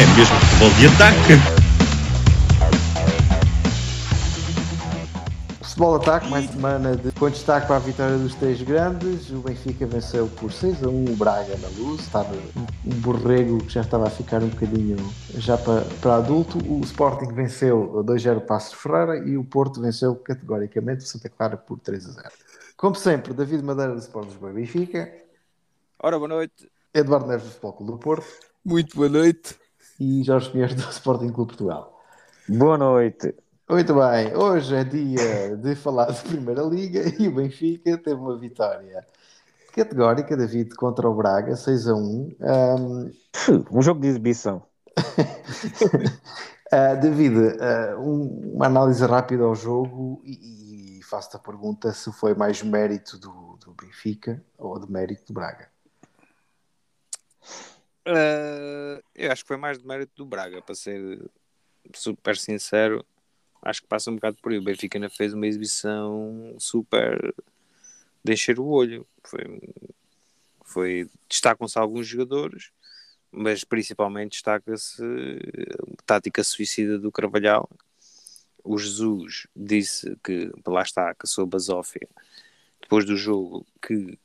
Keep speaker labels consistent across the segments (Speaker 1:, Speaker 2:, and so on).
Speaker 1: É mesmo futebol de ataque.
Speaker 2: Futebol Ataque, mais semana de com destaque para a vitória dos três grandes. O Benfica venceu por 6 a 1 o Braga na luz. Estava um borrego que já estava a ficar um bocadinho já para, para adulto. O Sporting venceu 2-0 o Passos Ferreira e o Porto venceu categoricamente o Santa Clara por 3 a 0. Como sempre, David Madeira do Sport Lisboa e Benfica,
Speaker 3: Ora, boa noite.
Speaker 2: Eduardo Neves do Futebol Clube do Porto
Speaker 3: Muito boa noite.
Speaker 2: E Jorge Pinheiro do Sporting Clube Portugal.
Speaker 4: Boa noite.
Speaker 2: Muito bem, hoje é dia de falar de Primeira Liga e o Benfica teve uma vitória categórica, David, contra o Braga, 6 a 1. Um,
Speaker 4: Um jogo de exibição.
Speaker 2: ah, David, ah, um- uma análise rápida ao jogo e, e faço-te a pergunta se foi mais mérito do, do Benfica ou de mérito do Braga.
Speaker 3: Eh, eu acho que foi mais de mérito do Braga, para ser super sincero. Acho que passa um bocado por aí. O Benfica ainda fez uma exibição super de encher o olho. Foi, foi destacam-se alguns jogadores, mas principalmente destaca-se a tática suicida do Carvalhal. O Jesus disse que, lá está, que sou Basófia, depois do jogo, que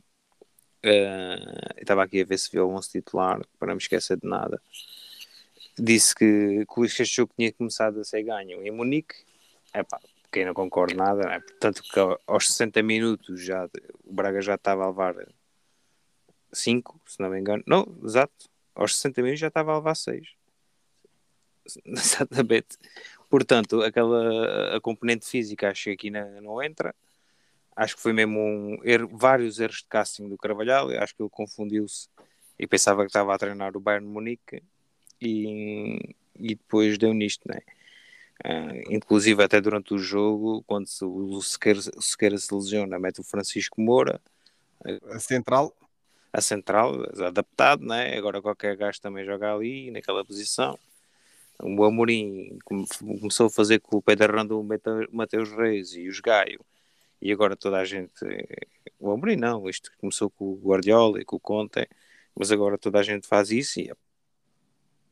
Speaker 3: eu estava aqui a ver se viu o 11 titular, para não me esquecer de nada. Disse que, que este jogo tinha começado a ser ganho em Munique. Epá, quem não concorda nada, né? portanto que aos 60 minutos já, o Braga já estava a levar 5, se não me engano. Não, exato. Aos 60 minutos já estava a levar 6. Exatamente. Portanto, aquela a componente física acho que aqui não, não entra. Acho que foi mesmo um erro, vários erros de casting do Carvalhal. Eu acho que ele confundiu-se e pensava que estava a treinar o Bayern Munique e, e depois deu nisto, né? Ah, inclusive até durante o jogo, quando se- o Sequeira, o Sequeira se lesiona, mete o Francisco Moura,
Speaker 5: A central.
Speaker 3: a central, adaptado, né? Agora qualquer gajo também joga ali, naquela posição. O Amorim come- começou a fazer com o Pedro Rando, o Mate- Mateus Reis e os Gaio, e agora toda a gente. O Amorim não, isto começou com o Guardiola e com o Conte, mas agora toda a gente faz isso e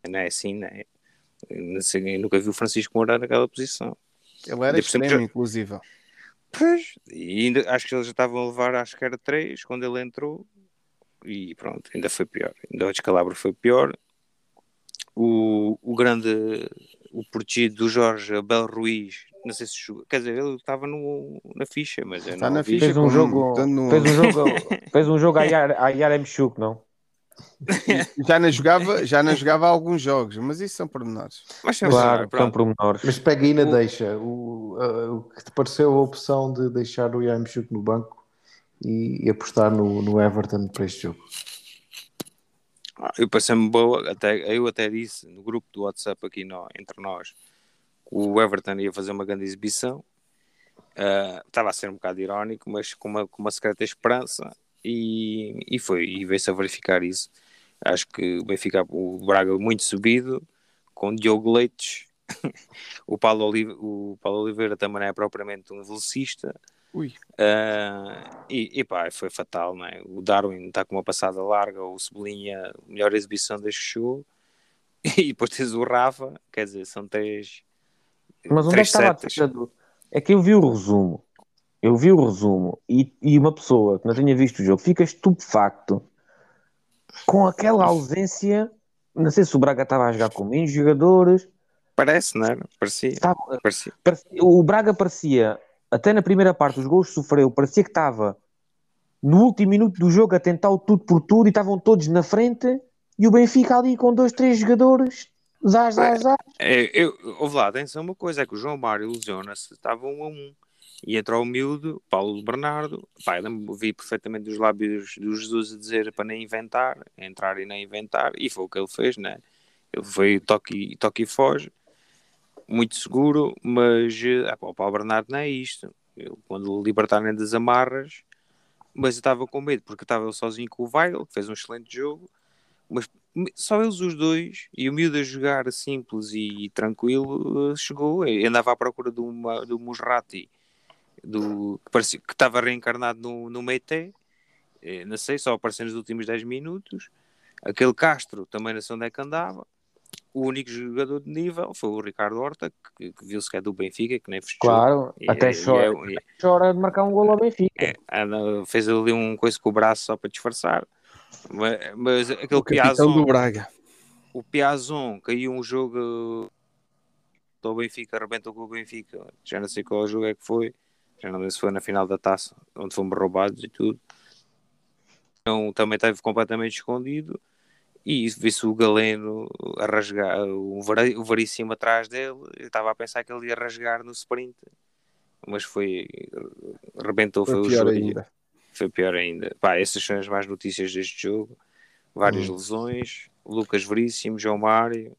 Speaker 3: não é assim? Não eu nunca vi o Francisco Moura naquela posição.
Speaker 5: Ele era extremo,
Speaker 3: já-
Speaker 5: inclusive.
Speaker 3: Pois, e ainda, acho que eles já estavam a levar, acho que era 3 quando ele entrou, e pronto, ainda foi pior. Ainda o descalabro foi pior. O, o grande, o protegido do Jorge, Abel Ruiz, não sei se jogou, quer dizer, ele estava no, na ficha, mas eu
Speaker 5: Está
Speaker 3: não
Speaker 5: na
Speaker 3: o vi.
Speaker 5: ficha.
Speaker 4: Fez um jogo.
Speaker 5: tanto no-
Speaker 4: Fez um jogo. Fez um jogo a Yar- a Yaremchuk, não?
Speaker 5: Já não jogava, já não jogava alguns jogos, mas isso são pormenores.
Speaker 3: Mas sei
Speaker 4: Claro, são pormenores.
Speaker 2: Mas pega aí na deixa. O, a- o que te pareceu a opção de deixar o Yarmchuk no banco e, e apostar no, no Everton para este jogo?
Speaker 3: Eu passei-me boa, até, eu até disse no grupo do WhatsApp aqui no, entre nós que o Everton ia fazer uma grande exibição. Ah, estava a ser um bocado irónico, mas com uma, com uma secreta esperança e, e foi, e veio-se a verificar isso. Acho que o Benfica, o Braga muito subido, com Diogo Leites, o Paulo, Olive, o Paulo Oliveira também não é propriamente um velocista,
Speaker 5: Ui.
Speaker 3: ah, e, e pá, foi fatal, não é? O Darwin está com uma passada larga, o Cebolinha, melhor exibição que chegou, e depois tens o Rafa, quer dizer, são três.
Speaker 4: Mas onde é que
Speaker 3: três
Speaker 4: estava a
Speaker 3: setas.
Speaker 4: defesa. É que eu vi o resumo. Eu vi o resumo e, e uma pessoa que não tenha visto o jogo fica estupefacto com aquela ausência. Não sei se o Braga estava a jogar com menos jogadores.
Speaker 3: Parece, não é? Parecia.
Speaker 4: Estava,
Speaker 3: parecia.
Speaker 4: parecia- o Braga parecia, até na primeira parte, os gols sofreu, parecia que estava no último minuto do jogo a tentar o tudo por tudo e estavam todos na frente e o Benfica ali com dois, três jogadores. Zaz, zaz, zaz.
Speaker 3: É, eu, ouve lá, atenção uma coisa, é que o João Mário lesiona-se, estava um a um. E entrou o miúdo, Paulo Bernardo. Pá, eu vi perfeitamente dos lábios do Jesus a dizer para nem inventar, entrar e nem inventar. E foi o que ele fez, né? Ele foi toque, toque e foge. Muito seguro, mas eh, ah, pá, o Paulo Bernardo não é isto. Ele, quando libertarem das amarras, mas eu estava com medo porque estava sozinho com o Weigl, que fez um excelente jogo, mas só eles os dois e o miúdo a jogar simples e tranquilo eh, chegou. Eu andava à procura do, Ma- do Musrati, do, que, parecia, que estava reencarnado no, no Meite, Eh, não sei, só apareceu nos últimos 10 minutos. Aquele Castro também não sei onde é que andava. O único jogador de nível foi o Ricardo Horta, que, que viu-se que é do Benfica, que nem festejou.
Speaker 4: Claro,
Speaker 3: E-
Speaker 4: até
Speaker 3: e
Speaker 4: chora,
Speaker 3: é- e-
Speaker 4: chora de marcar um gol ao Benfica.
Speaker 3: é, anda- fez ali um coisa com o braço só para disfarçar. Mas, mas aquele
Speaker 5: O capitão do
Speaker 3: Piazon,
Speaker 5: Braga.
Speaker 3: o Piazon caiu um jogo do Benfica, arrebentou com o Benfica. Já não sei qual jogo é que foi. Já não sei se foi na final da taça, onde fomos roubados e tudo. Então, também esteve completamente escondido. E vi-se o Galeno a rasgar, o, Vari- o Veríssimo atrás dele. Eu estava a pensar que ele ia rasgar no sprint, mas foi. Arrebentou, foi,
Speaker 5: Foi
Speaker 3: o
Speaker 5: pior
Speaker 3: jogo.
Speaker 5: ainda.
Speaker 3: Foi pior ainda. Pá, essas são as mais notícias deste jogo. Várias
Speaker 5: Hum.
Speaker 3: lesões. Lucas Veríssimo, João Mário.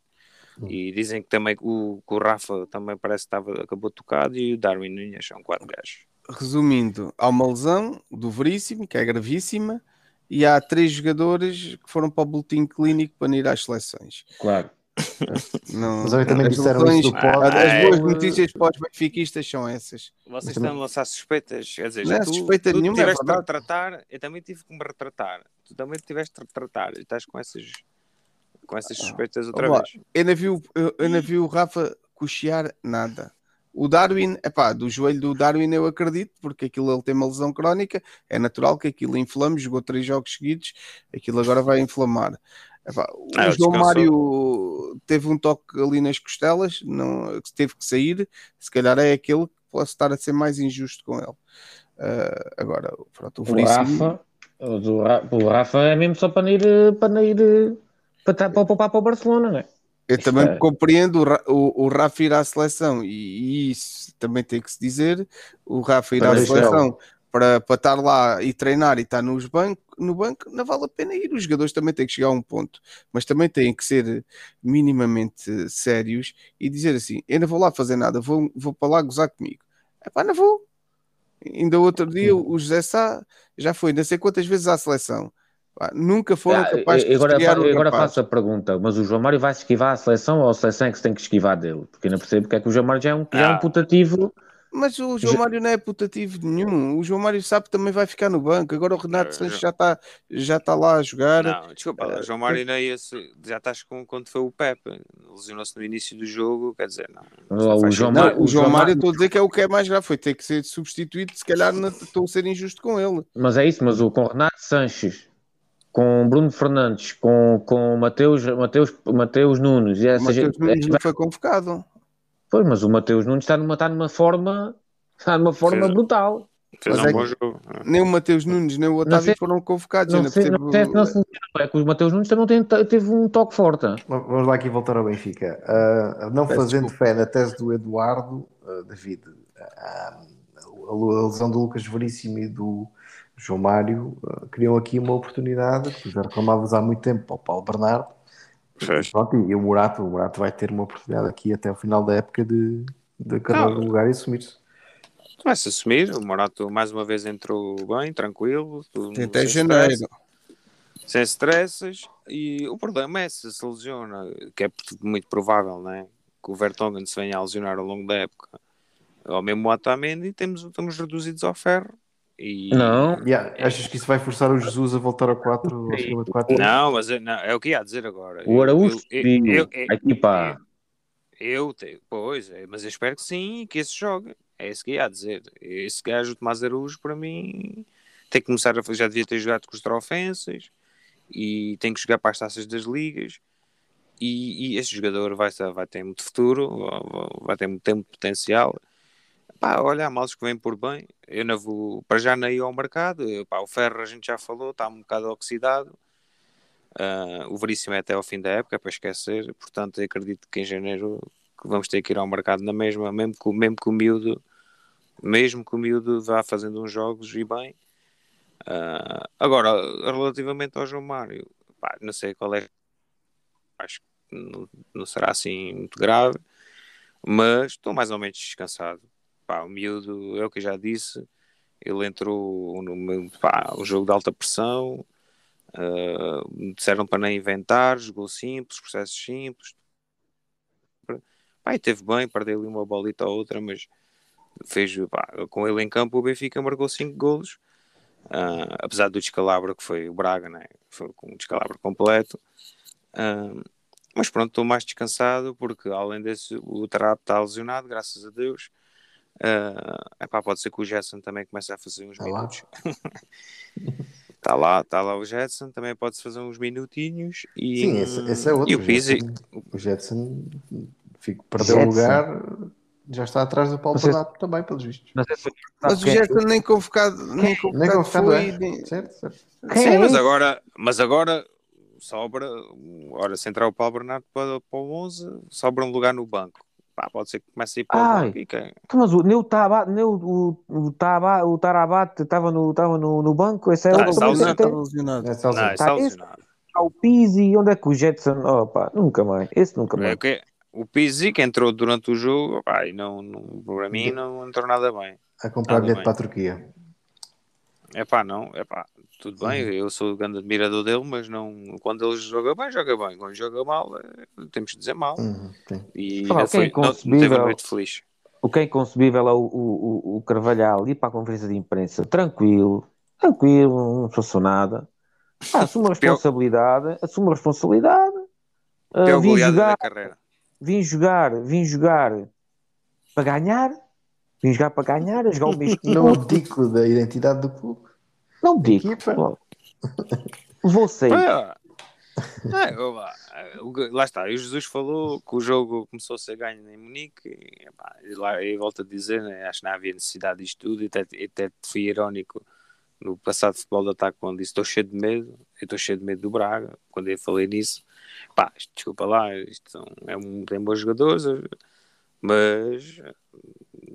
Speaker 3: E dizem que também o, que o Rafa também parece que estava, acabou tocado e o Darwin Nunes são quatro gajos.
Speaker 5: Resumindo, há uma lesão do Veríssimo, que é gravíssima, e há três jogadores que foram para o boletim clínico para ir às seleções.
Speaker 4: Claro.
Speaker 5: Não,
Speaker 2: Mas eu também
Speaker 5: as
Speaker 2: disseram isso do pod.
Speaker 5: As
Speaker 3: Ah,
Speaker 5: boas
Speaker 3: é.
Speaker 5: notícias para os benfiquistas são essas.
Speaker 3: Vocês estão a lançar suspeitas. Quer dizer,
Speaker 5: Não é
Speaker 3: tu,
Speaker 5: suspeita
Speaker 3: tu
Speaker 5: nenhuma, é
Speaker 3: tiveste de
Speaker 5: verdade.
Speaker 3: retratar, eu também tive que me retratar. Tu também tiveste de retratar. E estás com essas, com essas suspeitas outra
Speaker 5: Olá.
Speaker 3: vez.
Speaker 5: Eu não vi, o- eu, eu não vi o Rafa cochear nada. O Darwin, epá, do joelho do Darwin eu acredito, porque aquilo ele tem uma lesão crónica, é natural que aquilo inflame, jogou três jogos seguidos, aquilo agora vai inflamar. Epá, o
Speaker 3: Ah,
Speaker 5: João. Mário teve um toque ali nas costelas, não, teve que sair, se calhar é aquele que posso estar a ser mais injusto com ele. Ah, agora, pronto, o Veríssimo,
Speaker 4: Rafa, o, do Ra- o Rafa é mesmo só para não ir, para não ir para, tá- para poupar para o Barcelona, não é?
Speaker 5: Eu também
Speaker 4: é-
Speaker 5: compreendo o, o, o Rafa ir à seleção e, e isso também tem que se dizer. O Rafa ir
Speaker 2: Para
Speaker 5: à seleção para, para estar lá e treinar e estar nos banco, no banco, não vale a pena ir. Os jogadores também têm que chegar a um ponto, mas também têm que ser minimamente sérios e dizer assim: eu não vou lá fazer nada, vou, vou para lá gozar comigo. Epá, não vou. Ainda outro dia o José Sá já foi não sei quantas vezes à seleção. Pá, nunca foram
Speaker 4: Ah,
Speaker 5: capazes de
Speaker 4: agora,
Speaker 5: estrear o
Speaker 4: agora
Speaker 5: rapaz.
Speaker 4: faço a pergunta, mas o João Mário vai se esquivar à seleção ou a seleção é que se tem que esquivar dele? Porque eu não percebo porque é que o João Mário já é um, já é um
Speaker 3: Ah.
Speaker 4: putativo.
Speaker 5: Mas o João
Speaker 4: Já-
Speaker 5: Mário não é putativo nenhum. O João Mário sabe que também vai ficar no banco. Agora o Renato
Speaker 3: Ah,
Speaker 5: Sanches
Speaker 3: já-
Speaker 5: já está já tá lá a jogar.
Speaker 3: Não, desculpa, João Mário não é esse. Já estás com quando foi o Pepe. Lesionou-se no início do jogo, quer dizer, não.
Speaker 4: O
Speaker 3: faz
Speaker 4: João.
Speaker 5: Não,
Speaker 4: Mário-
Speaker 5: o João Mário, estou a dizer que é o que é mais grave. Foi ter que ser substituído. Se calhar não estou a ser injusto com ele.
Speaker 4: Mas é isso, mas o com Renato Sanches, com Bruno Fernandes, com, com Mateus, Mateus, Mateus Nunes, e
Speaker 5: O
Speaker 4: essa
Speaker 5: Matheus
Speaker 4: gente,
Speaker 5: Nunes não foi convocado.
Speaker 4: Pois, mas o Mateus Nunes está numa, está numa forma, está numa forma
Speaker 3: Sim.
Speaker 4: brutal.
Speaker 3: Fez
Speaker 5: Mas
Speaker 3: um
Speaker 5: é
Speaker 3: bom
Speaker 5: que-
Speaker 3: jogo.
Speaker 5: Nem o Mateus Nunes, nem o Otávio
Speaker 4: sei-
Speaker 5: foram convocados.
Speaker 4: Não
Speaker 5: não
Speaker 4: sei,
Speaker 5: percebo-
Speaker 4: não sei se não é que o Mateus Nunes também tem- teve um toque forte.
Speaker 2: Vamos lá aqui voltar ao Benfica. Ah, não
Speaker 5: Peço
Speaker 2: fazendo
Speaker 5: desculpa.
Speaker 2: fé na tese do Eduardo, ah, David, ah, a lesão do Lucas Veríssimo e do João Mário ah, criam aqui uma oportunidade que já reclamavas há muito tempo para o Paulo Bernardo. Pronto, e o Murato, o Murato vai ter uma oportunidade aqui até o final da época de, de acabar no lugar e assumir-se.
Speaker 3: Vai-se assumir. O Morato mais uma vez entrou bem, tranquilo.
Speaker 5: até janeiro.
Speaker 3: stress, Sem stresses. E o problema é se se lesiona, que é muito provável, né? Que o Vertonghen se venha a lesionar ao longo da época. Ou mesmo o Otamendi, temos, estamos reduzidos ao ferro. E...
Speaker 4: Não,
Speaker 2: Yeah, achas que isso vai forçar o Jesus a voltar ao 4 ao sistema de 4?
Speaker 3: Não, mas é- não, é o que ia dizer agora.
Speaker 4: o Araújo
Speaker 3: Eu- eu-
Speaker 4: pediu,
Speaker 3: eu- eu-
Speaker 4: a equipa
Speaker 3: Eu, te- pois, é, mas eu espero que sim e que esse jogue. É isso que ia dizer. Esse gajo, o Tomás Araújo, para mim, tem que começar a fazer. Já devia ter jogado com os trofenses e tem que jogar para as taças das ligas. E, e esse jogador vai, vai ter muito futuro, vai ter muito, tem muito potencial. Pá, olha, há males que vêm por bem. Eu não vou, para já ir ao mercado. Eu, pá, o ferro a gente já falou, está um bocado oxidado. Ah, o Veríssimo é até ao fim da época, é para esquecer. Portanto, acredito que em janeiro que vamos ter que ir ao mercado na mesma, mesmo que, mesmo que o miúdo mesmo que o miúdo vá fazendo uns jogos e bem. Ah, agora, relativamente ao João Mário, pá, não sei qual é, acho que não, não será assim muito grave, mas estou mais ou menos descansado. Pá, o miúdo, é o que eu já disse, ele entrou no pá, um jogo de alta pressão, ah, disseram para não inventar, jogou simples, processos simples. Pá, teve bem, perdeu ali uma bolita ou outra, mas fez, pá, com ele em campo o Benfica marcou 5 golos, Ah, apesar do descalabro que foi o Braga, né? foi com um descalabro completo. Ah, mas pronto, estou mais descansado porque além desse o Tarap está lesionado, graças a Deus. Ah, epá, pode ser que o Jetson também comece a fazer uns
Speaker 2: Tá lá.
Speaker 3: minutos. Está lá, está lá o Jetson, também pode fazer uns minutinhos. E,
Speaker 2: Sim, esse, esse é outro.
Speaker 3: E o Pizzi,
Speaker 2: Jetson, o Jetson fico, perdeu o
Speaker 4: Jetson.
Speaker 2: lugar, já está atrás do Paulo
Speaker 4: se-
Speaker 2: Bernardo também, pelos vistos.
Speaker 4: Se
Speaker 5: Mas o Gerson nem convocado, nem
Speaker 2: Nem
Speaker 5: convocado
Speaker 2: convocado
Speaker 5: foi.
Speaker 2: é.
Speaker 5: nem-
Speaker 2: Certo, certo.
Speaker 3: Sim,
Speaker 4: é
Speaker 3: mas agora, mas agora sobra, ora, se entrar o Paulo Bernardo para, para o 11, sobra um lugar no banco. Pá, pode ser que comece a ir para o
Speaker 4: Ai.
Speaker 3: banco e quem?
Speaker 4: Mas o, nem o, Taba, nem o, o, o, Taba, o Tarabate estava no, estava no, no banco, esse é
Speaker 3: Tá, está lesionado,
Speaker 4: tem-
Speaker 5: Estava lesionado.
Speaker 2: É
Speaker 3: Não,
Speaker 2: assim.
Speaker 3: está
Speaker 4: Tá, esse-
Speaker 3: lesionado.
Speaker 4: O Pizzi, onde é que o Jetson. Oh, pá, nunca mais. Esse nunca
Speaker 3: É
Speaker 4: mais.
Speaker 3: que o Pizzi que entrou durante o jogo, pá, não, não, para mim não entrou nada bem.
Speaker 2: A comprar bilhete para a Turquia.
Speaker 3: É pá, não, é pá, tudo bem, eu sou o grande admirador dele, mas não, quando ele joga bem, joga bem, quando joga mal, eh, temos de dizer mal.
Speaker 2: Uhum.
Speaker 3: E
Speaker 4: é
Speaker 3: foi, não, não teve
Speaker 4: inconcebível-
Speaker 3: uma noite feliz.
Speaker 4: O que é inconcebível é o, o, o, Carvalhal ir para a conferência de imprensa tranquilo, tranquilo, não passou nada. Pá, assume a responsabilidade, assume a responsabilidade. Ah,
Speaker 3: Pior
Speaker 4: vim, jogar, vim jogar, vim jogar para ganhar, vim jogar para ganhar, a jogar o mês
Speaker 2: Não abdico da identidade do clube.
Speaker 4: Não digo.
Speaker 2: Equipa.
Speaker 4: Vou sair.
Speaker 3: Pá, é, ó, lá, está, e o Jesus falou que o jogo começou a ser ganho em Munique, e, epá, e lá eu volto a dizer, né, acho que não havia necessidade disto tudo, e até, e até fui irónico no passado futebol de ataque quando disse estou cheio de medo, eu estou cheio de medo do Braga, quando eu falei nisso, pá, desculpa lá, isto são, é um, tem bons jogadores, mas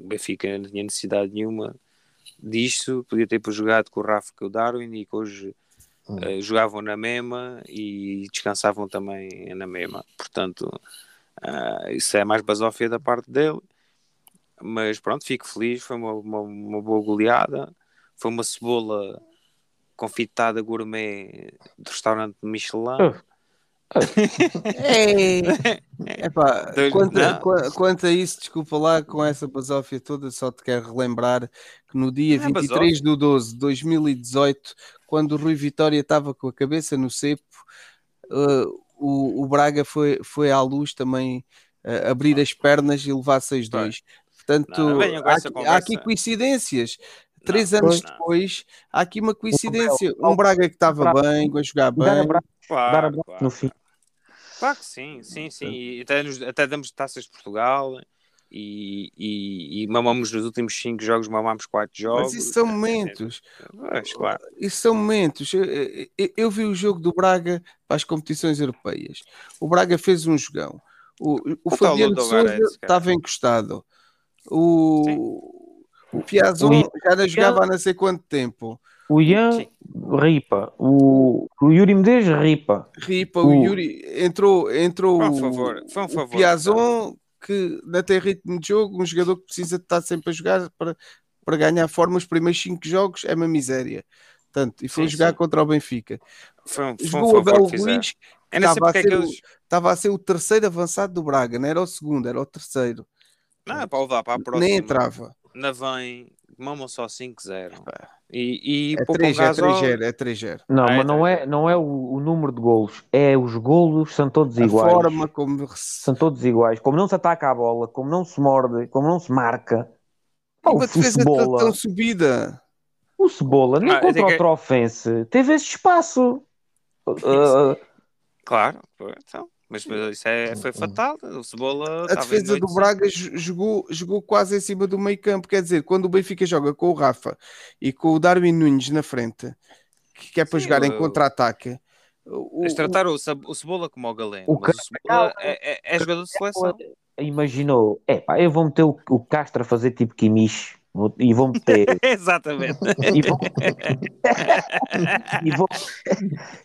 Speaker 3: o Benfica não tinha necessidade nenhuma disto, podia ter jogado com o Rafa e com o Darwin e que hoje eh, jogavam na mesma e descansavam também na mesma. Portanto, ah, isso é mais basófia da parte dele. Mas pronto, fico feliz. Foi uma, uma, uma boa goleada. Foi uma cebola confitada gourmet do restaurante Michelin.
Speaker 5: Ei, epá,
Speaker 3: Dois-
Speaker 5: quanto,
Speaker 3: não.
Speaker 5: quanto a isso, desculpa lá, com essa basófia toda, só te quero relembrar que no dia
Speaker 3: Não é
Speaker 5: 23 de 12 de 2018, quando o Rui Vitória estava com a cabeça no cepo, eh, o, o Braga foi, foi à luz também eh, abrir as pernas e levar 6-2. Portanto,
Speaker 3: Não, com
Speaker 5: há, aqui- há aqui coincidências. Três
Speaker 3: Não,
Speaker 5: anos
Speaker 3: não.
Speaker 5: depois, há aqui uma coincidência. Um Braga que estava bem, a jogar
Speaker 4: Dar
Speaker 5: bem.
Speaker 4: abraço, dar
Speaker 3: Claro,
Speaker 4: abraço
Speaker 3: claro.
Speaker 4: no fim.
Speaker 3: Claro que sim, sim, sim. E até, nos- até damos taças de Portugal e, e, e mamamos nos últimos 5 jogos, mamamos 4 jogos.
Speaker 5: Mas isso são momentos.
Speaker 3: Pois, claro.
Speaker 5: Isso são momentos. Eu, eu- eu vi o jogo do Braga para as competições europeias. O Braga fez um jogão. O, o
Speaker 3: O
Speaker 5: Fabiano Souza estava encostado. O, o Piazon
Speaker 4: O-
Speaker 5: já não jogava há não sei quanto tempo.
Speaker 4: O Ian
Speaker 3: Sim.
Speaker 4: ripa. O, o Yuri Medeiros ripa.
Speaker 5: Ripa,
Speaker 4: O-
Speaker 5: o Yuri entrou, entrou
Speaker 3: Foi um
Speaker 5: o-
Speaker 3: favor, foi um
Speaker 5: o
Speaker 3: favor.
Speaker 5: Piazon que não tem ritmo de jogo, um jogador que precisa de estar sempre a jogar para, para ganhar forma. Os primeiros cinco jogos é uma miséria. Portanto, e foi
Speaker 3: Sim,
Speaker 5: jogar
Speaker 3: sim.
Speaker 5: contra o Benfica.
Speaker 3: Foi um, foi um
Speaker 5: Jogou o
Speaker 3: favor
Speaker 5: Abel
Speaker 3: que.
Speaker 5: Ruiz,
Speaker 3: não sei
Speaker 5: estava a
Speaker 3: é
Speaker 5: ser
Speaker 3: que eles.
Speaker 5: estava a ser o terceiro avançado do Braga, não era o segundo, era o terceiro.
Speaker 3: Não, é para levar para a próxima.
Speaker 5: Nem entrava.
Speaker 3: Na vem, mamam só 5-0. E, e
Speaker 5: É
Speaker 3: poupam
Speaker 5: 3 é
Speaker 3: gasol.
Speaker 5: 3 é 3
Speaker 4: Não,
Speaker 3: Ah, é
Speaker 4: mas não é, não é o, o número de golos, é os golos são todos
Speaker 5: A
Speaker 4: iguais.
Speaker 5: forma como
Speaker 4: São todos iguais. Como não se ataca a bola, como não se morde, como não se marca. Pá, o,
Speaker 5: uma
Speaker 4: o
Speaker 5: defesa tão,
Speaker 4: Cebola,
Speaker 5: tão subida.
Speaker 4: o Cebola, nem
Speaker 3: Ah, eu
Speaker 4: contra o
Speaker 3: que-
Speaker 4: Trofense, teve esse espaço. Ah,
Speaker 3: Claro, então. Mas, mas isso é, foi fatal. O Cebola
Speaker 5: A
Speaker 3: em
Speaker 5: defesa do Braga jo- jogou, jogou quase em cima do meio campo. Quer dizer, quando o Benfica joga com o Rafa e com o Darwin Nunes na frente, que é para
Speaker 3: Sim,
Speaker 5: jogar em
Speaker 3: o-
Speaker 5: contra-ataque, o-
Speaker 3: Eles
Speaker 5: o-
Speaker 3: trataram o, o Cebola como o Galeno.
Speaker 4: O
Speaker 3: mas o Cebola é, é, é jogador de seleção.
Speaker 4: imaginou, é pá, eu vou meter o, o Castro a fazer tipo Kimish Vou- e vou meter
Speaker 3: Exatamente.
Speaker 4: e vou, e vou,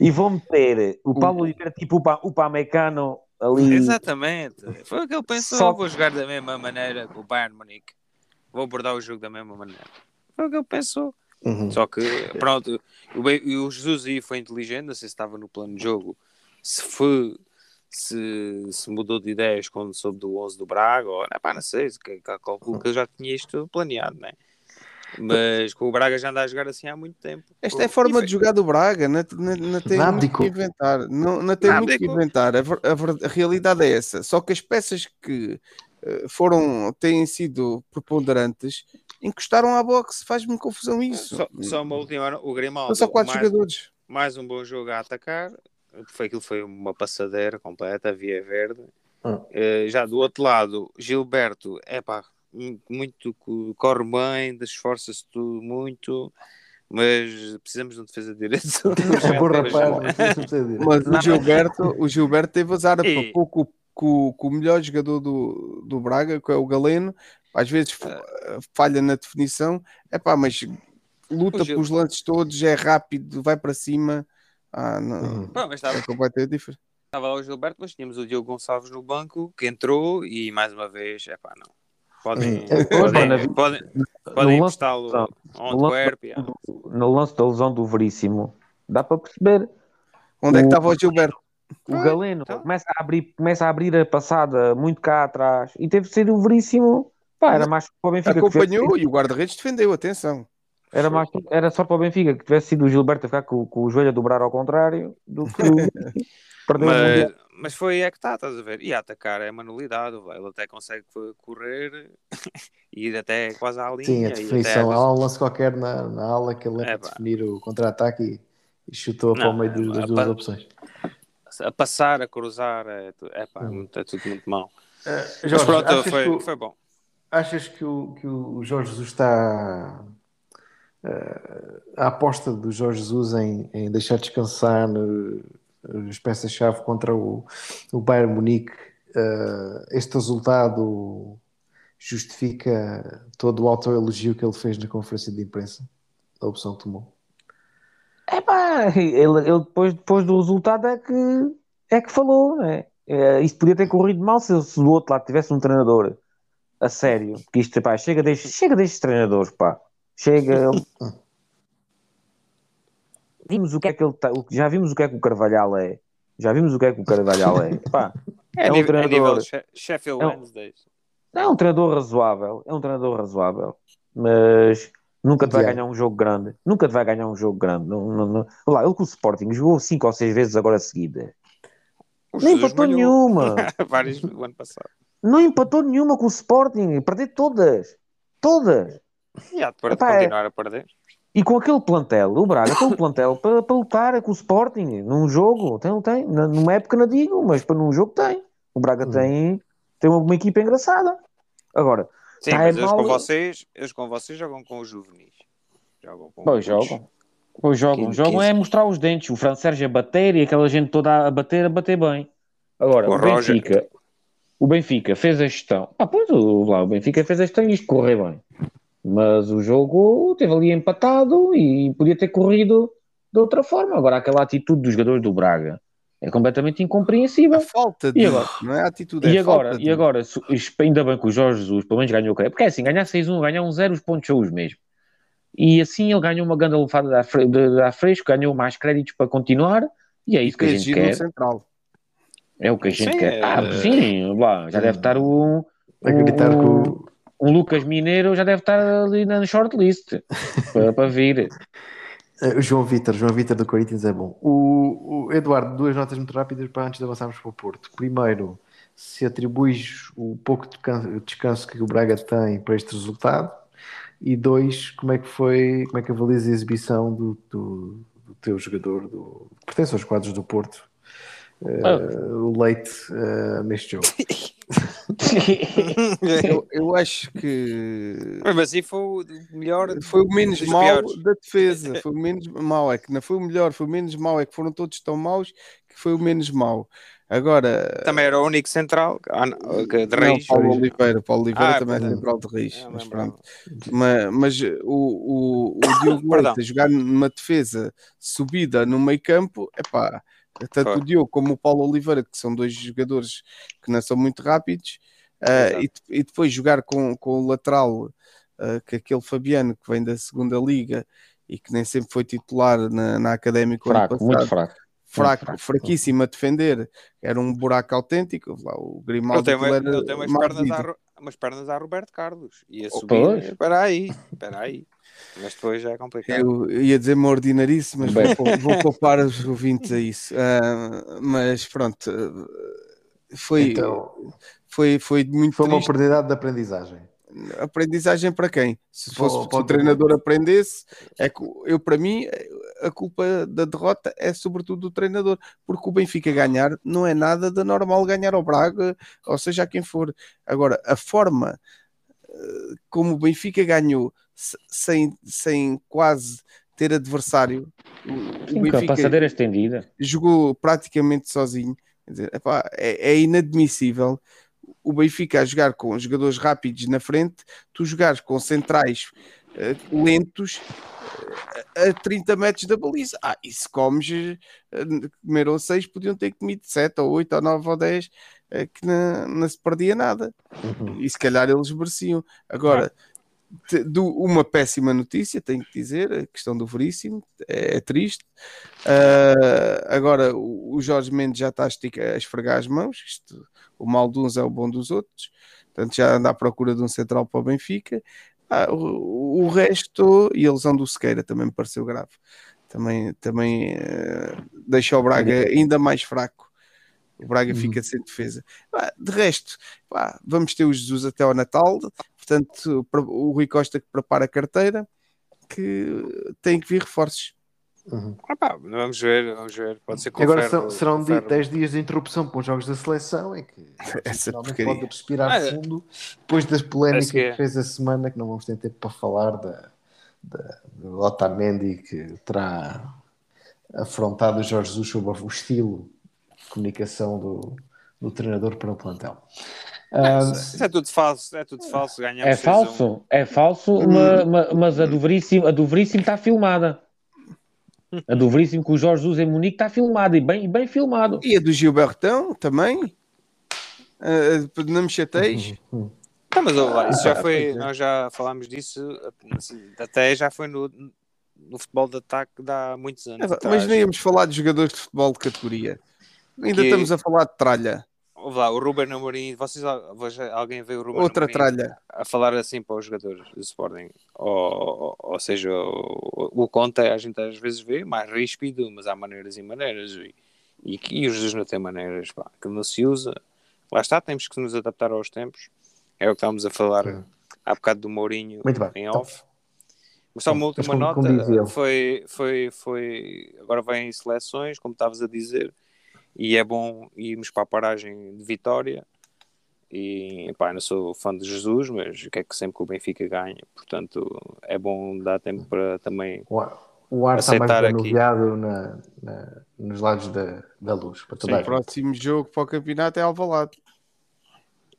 Speaker 4: e vou meter o Paulo Oliveira tipo o, Pa- o Pamecano ali.
Speaker 3: Exatamente. Foi o que ele pensou.
Speaker 4: Só-
Speaker 3: Vou jogar da mesma maneira que o Bayern Munique. Vou abordar o jogo da mesma maneira. Foi o que ele pensou.
Speaker 2: Uhum.
Speaker 3: Só que, pronto, o, e o Jesus aí foi inteligente, não sei se estava no plano de jogo, se foi, se, se mudou de ideias quando soube do 11 do Braga, ou, epá, não sei, se calculo que ele já tinha isto planeado, né? Mas com o Braga já anda a jogar assim há muito tempo.
Speaker 5: Esta é a forma de jogar do Braga, não, não, não tem
Speaker 2: Nada
Speaker 5: muito que inventar. Não, não tem
Speaker 3: Nada
Speaker 5: muito que inventar. A, a a realidade é essa. Só que as peças que eh, foram, têm sido preponderantes encostaram à boxe. Faz-me confusão isso.
Speaker 3: Só, só uma última, o Grimaldo,
Speaker 5: São só quatro
Speaker 3: mais,
Speaker 5: jogadores.
Speaker 3: mais um bom jogo a atacar. Foi, aquilo foi uma passadeira completa, via verde.
Speaker 2: Hum.
Speaker 3: Eh, já do outro lado, Gilberto, é pá, muito co- corre bem, esforça-se tudo muito, mas precisamos de um defesa de direito.
Speaker 2: É bom rapaz.
Speaker 5: Mas o Gilberto, o Gilberto teve azar
Speaker 3: E-
Speaker 5: por pouco com, com o melhor jogador do, do Braga, que é o Galeno. Às vezes fa- falha na definição, é pá, mas luta
Speaker 3: O Gil-
Speaker 5: pelos lances todos, é rápido, vai para cima. Ah, não,
Speaker 2: Uhum.
Speaker 3: Pá, mas estava,
Speaker 5: é completamente diferente.
Speaker 3: estava lá o Gilberto, mas tínhamos o Diogo Gonçalves no banco, que entrou e mais uma vez, é pá, não. Podem, podem, podem,
Speaker 4: no
Speaker 3: podem emprestá-lo
Speaker 4: não, no lance-
Speaker 3: Antuérpia.
Speaker 4: No lance da lesão do Veríssimo, dá para perceber.
Speaker 5: Onde é que
Speaker 4: O-
Speaker 5: estava o Gilberto?
Speaker 4: O
Speaker 3: Ah,
Speaker 4: Galeno
Speaker 3: tá.
Speaker 4: começa, a abrir, começa a abrir a passada muito cá atrás e teve de ser o Veríssimo. Pá, era mais para o Benfica.
Speaker 5: Acompanhou e o guarda-redes defendeu, atenção.
Speaker 4: Era, mais, era só para o Benfica que tivesse sido o Gilberto a ficar com, com o joelho a dobrar ao contrário do que o.
Speaker 3: Mas, mas foi é que está, estás a ver? E a atacar é manualidade, ele até consegue correr e ir até quase à linha.
Speaker 2: Sim, a definição.
Speaker 3: até-
Speaker 2: Há um lance qualquer na, na ala que ele
Speaker 3: É,
Speaker 2: lembra
Speaker 3: pá.
Speaker 2: definir o contra-ataque e, e chutou para o
Speaker 3: Não,
Speaker 2: meio
Speaker 3: é,
Speaker 2: das duas opções.
Speaker 3: a passar, a cruzar, é, é, pá,
Speaker 2: Hum.
Speaker 3: é tudo muito mal. Mas
Speaker 2: Jorge,
Speaker 3: pronto,
Speaker 2: achas,
Speaker 3: foi,
Speaker 2: o-
Speaker 3: foi bom.
Speaker 2: achas que o, que o Jorge Jesus está. Eh, a aposta do Jorge Jesus em, em deixar descansar as peças-chave contra o, o Bayern Munique, eh, este resultado justifica todo o autoelogio que ele fez na conferência de imprensa? A opção que tomou.
Speaker 4: É pá, ele, ele depois, depois do resultado é que, é que falou, né? É, isto podia ter corrido mal se, se do outro lado tivesse um treinador a sério. Que isto, pá, chega destes, chega destes treinadores, pá. Chega. Vimos o que é que ele tá, o- já vimos o que é que o Carvalhal é. Já vimos o que é que o Carvalhal é. Pá,
Speaker 3: É,
Speaker 4: É um
Speaker 3: nível, é
Speaker 4: treinador.
Speaker 3: She- Sheffield
Speaker 4: É um- é um treinador razoável, é um treinador razoável, mas nunca te vai ganhar um jogo grande. Nunca te vai ganhar um jogo grande. Não, não, não. Olha Lá, ele com o Sporting jogou cinco ou seis vezes agora seguida.
Speaker 3: O
Speaker 4: Nem
Speaker 3: Jesus
Speaker 4: empatou
Speaker 3: manhou
Speaker 4: nenhuma.
Speaker 3: Vários do ano passado.
Speaker 4: Não empatou nenhuma com o Sporting. Perdeu todas. Todas.
Speaker 3: E há de
Speaker 4: Epá, é-
Speaker 3: continuar a perder.
Speaker 4: E com aquele plantel, o Braga tem um plantel para, para lutar com o Sporting num jogo. Tem, tem. Numa época não digo, mas para num jogo tem. O Braga
Speaker 2: Hum.
Speaker 4: tem, tem uma, uma equipa engraçada. Agora,
Speaker 3: Sim,
Speaker 4: Tá,
Speaker 3: mas
Speaker 4: é
Speaker 3: eles
Speaker 4: mau.
Speaker 3: com vocês, eles com vocês jogam com os juvenis. Jogam com
Speaker 4: Pois jogam. Pois jogam.
Speaker 3: 15,
Speaker 4: Jogam
Speaker 3: 15.
Speaker 4: é mostrar os dentes. O Fran Sérgio a bater e aquela gente toda a bater, a bater bem. Agora,
Speaker 3: O
Speaker 4: o,
Speaker 3: Roger.
Speaker 4: Benfica, o Benfica fez a gestão. Ah, pois o, lá, o Benfica fez a gestão e isto correu bem. Mas o jogo teve ali empatado e podia ter corrido de outra forma. Agora, aquela atitude dos jogadores do Braga é completamente incompreensível.
Speaker 5: A falta de.
Speaker 4: E agora?
Speaker 5: Não é a atitude,
Speaker 4: E
Speaker 5: é
Speaker 4: agora,
Speaker 5: falta
Speaker 4: e
Speaker 5: de.
Speaker 4: agora se- isto- ainda bem que o Jorge Jesus pelo menos ganhou o crédito, porque é assim, ganhar 6-1, ganhar um 0, os pontos são os mesmos. E assim ele ganhou uma grande alofada da, fre- da fresco, ganhou mais créditos para continuar, e é isso que a gente quer.
Speaker 5: central.
Speaker 4: É o que a gente
Speaker 3: Sim,
Speaker 4: quer.
Speaker 3: é-
Speaker 4: Ah, sim, lá, já deve estar o.
Speaker 2: A gritar
Speaker 4: o-
Speaker 2: com o.
Speaker 4: Lucas Mineiro já deve estar ali na shortlist para, para vir.
Speaker 2: O João Vitor, João Vitor do Corinthians é bom. O, o Eduardo, duas notas muito rápidas para antes de avançarmos para o Porto. Primeiro, se atribuis o pouco de descan- descanso que o Braga tem para este resultado. E dois, como é que foi, como é que avalias a exibição do, do, do teu jogador, do, que pertence aos quadros do Porto, o leite eh, neste jogo.
Speaker 5: Eu, eu acho que
Speaker 3: Mas assim foi o melhor.
Speaker 5: foi o menos mau da defesa. Foi o menos mau. É que não foi o melhor, foi o menos mau. É que foram todos tão maus que foi o menos mau. Agora,
Speaker 3: Também era o único central ah, não, que de
Speaker 5: não,
Speaker 3: raiz.
Speaker 5: Paulo Oliveira. Paulo Oliveira
Speaker 3: Ah,
Speaker 5: também é central de raiz. Mas pronto. Mas, mas o, o, o Diogo
Speaker 3: Perdão.
Speaker 5: Leite a jogar numa defesa subida no meio campo, é pá, tanto o Diogo como o Paulo Oliveira, que são dois jogadores que não são muito rápidos,
Speaker 3: Exato.
Speaker 5: e, e depois jogar com, com o lateral, ah, que aquele Fabiano que vem da segunda liga e que nem sempre foi titular na, na académica
Speaker 4: Fraco, muito
Speaker 5: passado,
Speaker 4: fraco.
Speaker 5: fraco,
Speaker 4: fraco.
Speaker 5: fraquíssimo a defender, era um buraco autêntico. Lá, o
Speaker 3: Ele
Speaker 5: Grimaldo aquilo era
Speaker 3: ele tem umas,
Speaker 5: mais
Speaker 3: pernas a, umas pernas a Roberto Carlos. E a
Speaker 4: Oh,
Speaker 3: subir. Espera aí, espera aí. Mas depois já é complicado.
Speaker 5: Eu ia dizer uma ordinarice, mas
Speaker 4: Bem.
Speaker 5: vou, vou poupar os ouvintes a isso. Ah, mas pronto, ah, foi,
Speaker 2: Então,
Speaker 5: foi, foi muito
Speaker 2: foi uma
Speaker 5: triste.
Speaker 2: oportunidade de aprendizagem.
Speaker 5: Aprendizagem para quem? Se
Speaker 2: Para-
Speaker 5: fosse se
Speaker 2: para
Speaker 5: o treinador aprendesse, é que eu para mim a culpa da derrota é sobretudo do treinador, porque o Benfica ganhar não é nada de normal ganhar ao Braga, ou seja, a quem for. Agora, a forma eh, como o Benfica ganhou sem, sem quase ter adversário, o-
Speaker 4: Sim,
Speaker 5: Benfica
Speaker 4: passadeira estendida.
Speaker 5: jogou praticamente sozinho. Dizer, epá, é, é inadmissível o Benfica a jogar com jogadores rápidos na frente, tu jogares com centrais eh, lentos eh, a 30 metros da baliza. Ah, e se comes, eh, comeram 6, podiam ter comido 7 ou 8 ou 9 ou 10, eh, que não, não se perdia nada. E se calhar eles mereciam. Agora, do- uma péssima notícia, tenho que dizer, a questão do Veríssimo, é, é triste. Ah, agora, o, o Jorge Mendes já está a, estica- a esfregar as mãos. Isto, o mal de uns é o bom dos outros. Portanto, já anda à procura de um central para o Benfica. Ah, o, o resto, e a lesão do Sequeira também me pareceu grave. Também, também eh, deixa o Braga ainda mais fraco. O Braga fica sem defesa. Ah, de resto, pá, vamos ter o Jesus até ao Natal. Portanto, o Rui Costa que prepara a carteira, que tem que vir reforços.
Speaker 2: Uhum.
Speaker 3: Ah, pá, vamos ver, vamos ver. Pode ser
Speaker 2: Agora
Speaker 3: Ferro-
Speaker 2: são- serão
Speaker 3: o Ferro-
Speaker 2: 10 dias de interrupção para os jogos da seleção, em que
Speaker 5: Essa
Speaker 2: finalmente pode respirar
Speaker 3: Ah, é.
Speaker 2: fundo depois das polémicas
Speaker 3: que é.
Speaker 2: que fez a semana, que não vamos ter tempo para falar da, da, do Otamendi que terá afrontado o Jorge Jesus sobre o estilo de comunicação do, do treinador para o plantel.
Speaker 3: Isso é tudo falso, é tudo falso. Ganhamos
Speaker 4: É
Speaker 3: 6 a 1.
Speaker 4: falso, é falso, ma- ma- mas a do Veríssimo, a do Veríssimo está filmada. A do Veríssimo com o Jorge Jesus em Munique está filmada e bem, bem filmado.
Speaker 5: E a do Gilbertão também. Ah, não me chateis.
Speaker 3: Não, mas ó, lá, isso já
Speaker 5: Ah,
Speaker 3: foi,
Speaker 5: é.
Speaker 3: nós já falámos disso, assim, até já foi no, no futebol de ataque de há muitos anos.
Speaker 5: Mas
Speaker 3: atrás.
Speaker 5: nem íamos falar de jogadores de futebol de categoria. Ainda
Speaker 3: Que-
Speaker 5: estamos a falar de tralha.
Speaker 3: Lá, o Ruben Amorim, vocês, alguém vê o Ruben
Speaker 5: Outra
Speaker 3: Amorim
Speaker 5: tralha.
Speaker 3: a falar assim para os jogadores do Sporting, ou, ou, ou seja, o, o Conte a gente às vezes vê mais ríspido, mas há maneiras e maneiras, e, e, e o Jesus não tem maneiras, pá, que não se usa. Lá está, temos que nos adaptar aos tempos. É o que estávamos a falar há bocado do Mourinho
Speaker 2: Muito bem.
Speaker 3: em
Speaker 2: Então,
Speaker 3: off. Mas só uma última
Speaker 2: como- como
Speaker 3: nota foi, foi, foi agora vem seleções, como estavas a dizer, e é bom irmos para a paragem de Vitória. E pá, não sou fã de Jesus, mas quer que sempre que o Benfica ganhe, portanto é bom dar tempo para também.
Speaker 2: o ar, o está mais na, na- nos lados da, da luz. Para toda
Speaker 5: O próximo jogo para o campeonato é Alvalade.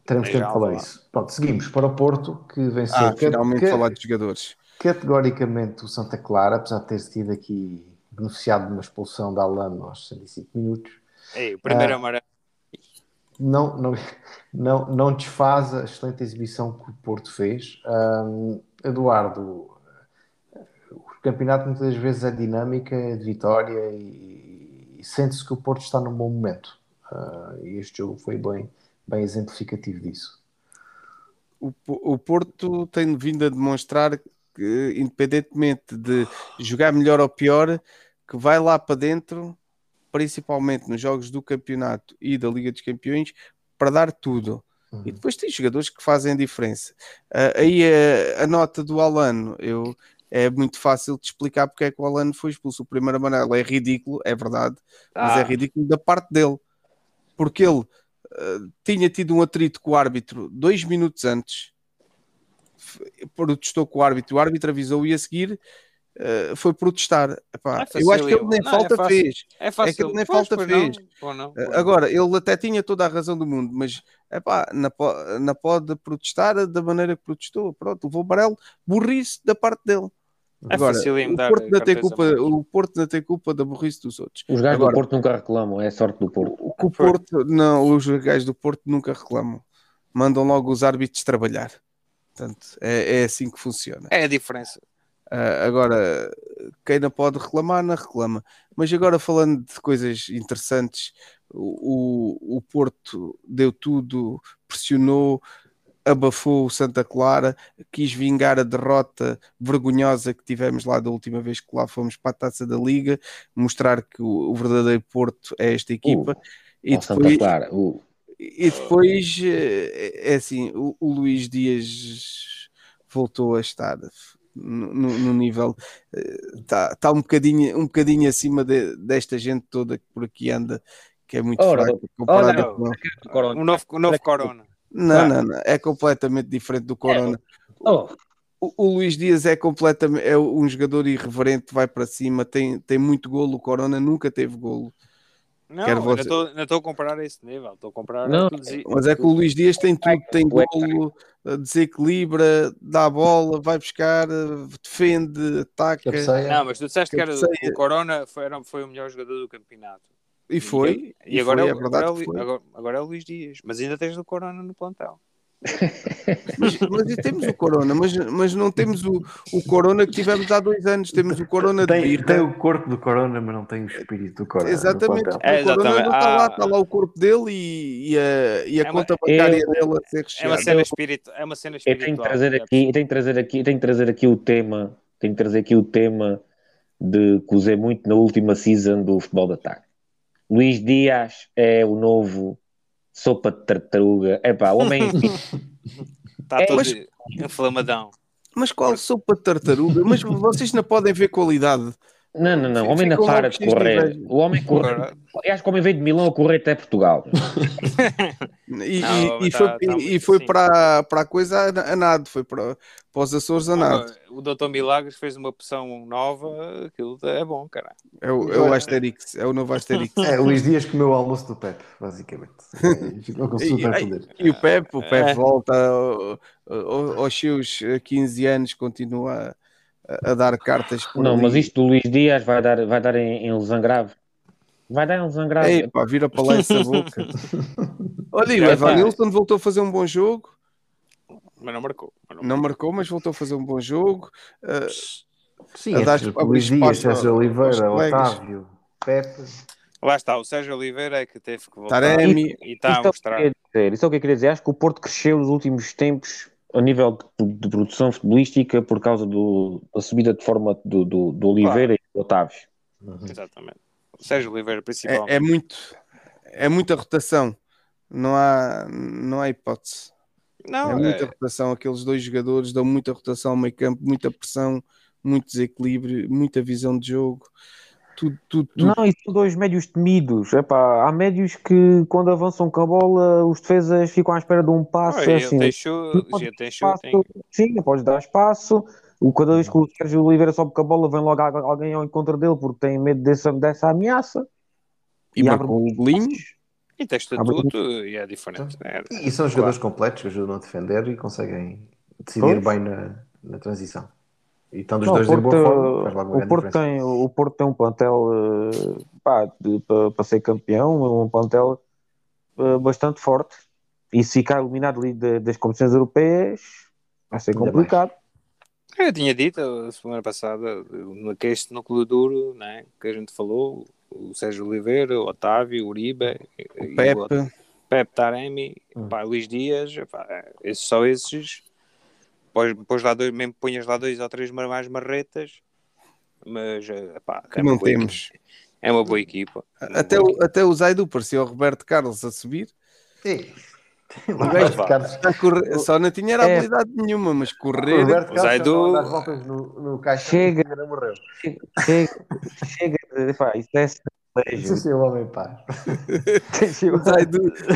Speaker 2: Teremos
Speaker 3: Também
Speaker 2: tempo para falar isso. Pronto, seguimos para o Porto, que venceu
Speaker 5: Ah, finalmente falar de jogadores.
Speaker 2: categoricamente o Santa Clara, apesar de ter tido aqui beneficiado de uma expulsão da Alano aos 65 minutos.
Speaker 3: Ei, o primeiro
Speaker 2: Ah.
Speaker 3: amarelo.
Speaker 2: não, não, não, não desfaz a excelente exibição que o Porto fez. Eduardo, o campeonato muitas vezes é dinâmica, é de vitória e, e sente-se que o Porto está num bom momento. Ah, e este jogo foi bem, bem exemplificativo disso.
Speaker 5: O, o Porto tem vindo a demonstrar que, independentemente de jogar melhor ou pior, que vai lá para dentro, principalmente nos jogos do campeonato e da Liga dos Campeões, para dar tudo. E depois tem jogadores que fazem a diferença. Ah, aí a, a nota do Alano, eu, é muito fácil de explicar porque é que o Alano foi expulso. O primeiro amarelo é ridículo, é verdade, mas
Speaker 3: Ah.
Speaker 5: é ridículo da parte dele. porque ele eh, tinha tido um atrito com o árbitro dois minutos antes, protestou com o árbitro, o árbitro avisou e a seguir eh, foi protestar. Epá,
Speaker 3: É
Speaker 5: eu acho que ele nem
Speaker 3: Não, é
Speaker 5: falta
Speaker 3: fácil.
Speaker 5: fez.
Speaker 3: É fácil.
Speaker 5: que ele nem
Speaker 3: Pois,
Speaker 5: falta
Speaker 3: pois
Speaker 5: fez.
Speaker 3: Não,
Speaker 5: Eh,
Speaker 3: não.
Speaker 5: Agora, ele até tinha toda a razão do mundo, mas epá, não, po- não pode protestar da maneira que protestou. Pronto, levou o amarelo, burrice da parte dele.
Speaker 3: É
Speaker 5: Agora, o Porto, não tem culpa, o Porto não tem culpa da burrice dos outros.
Speaker 4: Os gajos
Speaker 5: Agora-
Speaker 4: do Porto nunca reclamam, é a sorte do Porto.
Speaker 5: O o. Porto, não, os gajos do Porto nunca reclamam. Mandam logo os árbitros trabalhar. Portanto, é, é assim que funciona.
Speaker 3: É a diferença.
Speaker 5: Ah, agora, quem não pode reclamar, não reclama. Mas agora falando de coisas interessantes, o, o, Porto deu tudo, pressionou, abafou o Santa Clara, quis vingar a derrota vergonhosa que tivemos lá da última vez que lá fomos para a Taça da Liga, mostrar que o, o verdadeiro Porto é esta equipa. e
Speaker 4: Ó, Santa
Speaker 5: depois,
Speaker 4: o-
Speaker 5: e depois eh, é assim, o, o Luís Dias voltou a estar no, no- no nível está tá um bocadinho um bocadinho acima de- desta gente toda que por aqui anda que é muito
Speaker 4: Ora,
Speaker 5: fraca comparada
Speaker 3: ora,
Speaker 5: com
Speaker 4: o Corona.
Speaker 3: O novo, o novo Corona.
Speaker 5: não, não, não, é completamente diferente do Corona
Speaker 4: Oh,
Speaker 5: o, o Luís Dias é completamente é um jogador irreverente, vai para cima tem, tem muito golo, o Corona nunca teve golo
Speaker 3: Não,
Speaker 5: Quero você-
Speaker 3: estou ainda estou a comparar a esse nível. Estou a comparar
Speaker 4: Não,
Speaker 3: a.
Speaker 5: Mas é que o Luís Dias tem tudo, tem golo, eh, desequilibra, dá a bola, vai buscar, eh, defende, ataca.
Speaker 3: Não, mas tu disseste que era, o Corona foi, era- foi o melhor jogador do campeonato.
Speaker 5: E foi.
Speaker 3: E, agora,
Speaker 5: foi,
Speaker 3: é,
Speaker 5: é
Speaker 3: o-
Speaker 5: verdade
Speaker 3: agora, é agora é o Luís Dias. Mas ainda tens o Corona no plantel.
Speaker 5: Mas, mas e temos o Corona, mas, mas não temos o, o Corona que tivemos há dois anos, temos o Corona de
Speaker 2: Tem,
Speaker 5: birra.
Speaker 2: tem o corpo do Corona, mas não tem o espírito do Corona.
Speaker 5: Exatamente.
Speaker 3: É,
Speaker 5: o Corona não está lá,
Speaker 3: Ah.
Speaker 5: está lá o corpo dele e, e a, e a
Speaker 3: É uma-
Speaker 5: conta bancária
Speaker 4: Eu-
Speaker 5: dele a ser
Speaker 3: É uma
Speaker 5: recheada.
Speaker 3: cena, espírito, é uma cena
Speaker 4: Eu tenho
Speaker 3: espiritual.
Speaker 4: que trazer
Speaker 3: é
Speaker 4: aqui, eu tenho que trazer aqui, tenho que trazer aqui o tema, tenho que trazer aqui o tema de que usei muito na última season do futebol de ataque. Luís Dias é o novo sopa de tartaruga. Epá, o homem
Speaker 3: Está
Speaker 4: É,
Speaker 3: todo
Speaker 5: mas-
Speaker 3: inflamadão.
Speaker 5: Mas qual sopa de tartaruga? Mas vocês não podem ver qualidade.
Speaker 4: Não, não, não. O homem não
Speaker 5: Ficam
Speaker 4: para de correr. O homem corre.
Speaker 3: Agora-
Speaker 4: Eu acho que o homem veio de Milão a correr até Portugal.
Speaker 5: E,
Speaker 3: Não,
Speaker 5: e- e
Speaker 3: tá-
Speaker 5: foi,
Speaker 3: tá
Speaker 5: e-
Speaker 3: muito
Speaker 5: e foi
Speaker 3: assim.
Speaker 5: para, para a coisa a, nado, foi para, para os Açores a nado.
Speaker 3: O Doutor Milagres fez uma opção nova. Aquilo é bom, cara.
Speaker 5: É o, é o Asterix, é o novo Asterix.
Speaker 2: É, Luís Dias comeu o almoço do Pepe, basicamente. E Ficou com super poder.
Speaker 5: e o Pepe, o Pepe
Speaker 3: É.
Speaker 5: volta ao- ao- aos seus 15 anos, continua a, a dar cartas por
Speaker 4: Não,
Speaker 5: ali.
Speaker 4: mas isto do Luís Dias vai dar, vai dar em, em lesão grave. Vai dar em lesão grave.
Speaker 5: Ei, pá, vira para lá essa boca. Olha, e o
Speaker 3: É,
Speaker 5: Evan
Speaker 3: pá.
Speaker 5: Nilsson voltou a fazer um bom jogo.
Speaker 3: Mas não marcou. Mas
Speaker 5: Não marcou, mas voltou a fazer um bom jogo. Uh,
Speaker 2: Sim,
Speaker 5: a dar-
Speaker 2: entre
Speaker 5: a abrir
Speaker 2: Luís Dias, Sérgio Oliveira. Otávio, Pepe.
Speaker 3: Lá está, o Sérgio Oliveira é que teve que voltar
Speaker 5: Taremi.
Speaker 3: e está a
Speaker 4: é
Speaker 3: mostrar.
Speaker 4: dizer. Isso é o que eu queria dizer. Acho que o Porto cresceu nos últimos tempos a nível de, de produção futebolística por causa do- da subida de forma do, do, do Oliveira e do Otávio.
Speaker 3: Exatamente. O Sérgio Oliveira, principalmente.
Speaker 5: é, é muito, é muita rotação. Não há, não há hipótese.
Speaker 3: Não,
Speaker 5: é muita
Speaker 3: é-
Speaker 5: rotação. Aqueles dois jogadores dão muita rotação ao meio campo, muita pressão, muito desequilíbrio, muita visão de jogo. Tudo, tudo, tudo.
Speaker 4: Não, e são dois médios temidos. Epá, há médios que quando avançam com a bola, os defesas ficam à espera de um passo.
Speaker 3: Olha,
Speaker 4: é assim,
Speaker 3: já tem
Speaker 4: espaço,
Speaker 3: tem-
Speaker 4: sim, podes dar espaço. O cada vez que o Sérgio Oliveira sobe com a bola, vem logo al- alguém ao encontro dele porque tem medo dessa, dessa ameaça.
Speaker 5: E marcou um golinho.
Speaker 3: E tem estatuto e é diferente. É,
Speaker 2: E são jogadores completos que ajudam a defender e conseguem decidir
Speaker 4: Pois.
Speaker 2: bem na, na transição. E estão dos
Speaker 4: Não,
Speaker 2: dois
Speaker 4: o
Speaker 2: em boa
Speaker 4: Porto,
Speaker 2: forma, faz logo uma
Speaker 4: o Porto
Speaker 2: diferença.
Speaker 4: tem, o Porto tem um plantel eh, pá, de- pa- para ser campeão, um plantel eh, bastante forte. E se ficar eliminado ali de- das competições europeias, vai ser complicado.
Speaker 3: Eu tinha dito a semana passada no- que este núcleo duro né, que a gente falou, o Sérgio Oliveira, o Otávio, o Uribe, o
Speaker 5: Pepe.
Speaker 3: Pepe Taremi,
Speaker 2: Hum.
Speaker 3: pá, Luís Dias, pá, esses, só esses. Pões, pões lá dois, mesmo ponhas lá dois ou três mais marretas, mas eh, pá,
Speaker 5: Que
Speaker 3: é,
Speaker 5: não temos.
Speaker 3: equipa. é uma boa equipa. É
Speaker 5: Até
Speaker 3: boa
Speaker 5: o, até o Zaidu parecia o Roberto Carlos a subir.
Speaker 2: Sim. O
Speaker 3: pá.
Speaker 2: Carlos-
Speaker 5: A correr- só não tinha era
Speaker 4: É.
Speaker 5: habilidade nenhuma, mas
Speaker 2: o
Speaker 5: correr.
Speaker 2: Roberto Carlos
Speaker 3: Zaidu-
Speaker 2: estava a dar voltas no, no caixa
Speaker 4: Chega.
Speaker 2: morreu.
Speaker 4: Chega, chega de, pá, isso é,
Speaker 2: Deixa ser o homem paz.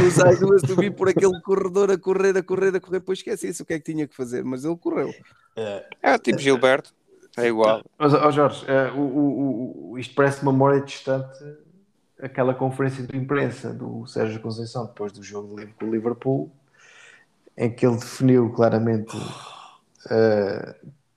Speaker 5: O Zaidu, a subir por aquele corredor a correr, a correr, a correr, depois esqueci-se o que é que tinha que fazer, mas ele correu.
Speaker 3: É tipo Gilberto, é igual.
Speaker 2: Mas, ó Jorge, eh, o, o, o- isto parece uma memória distante aquela conferência de imprensa do Sérgio Conceição depois do jogo de Liverpool- com o Liverpool, em que ele definiu claramente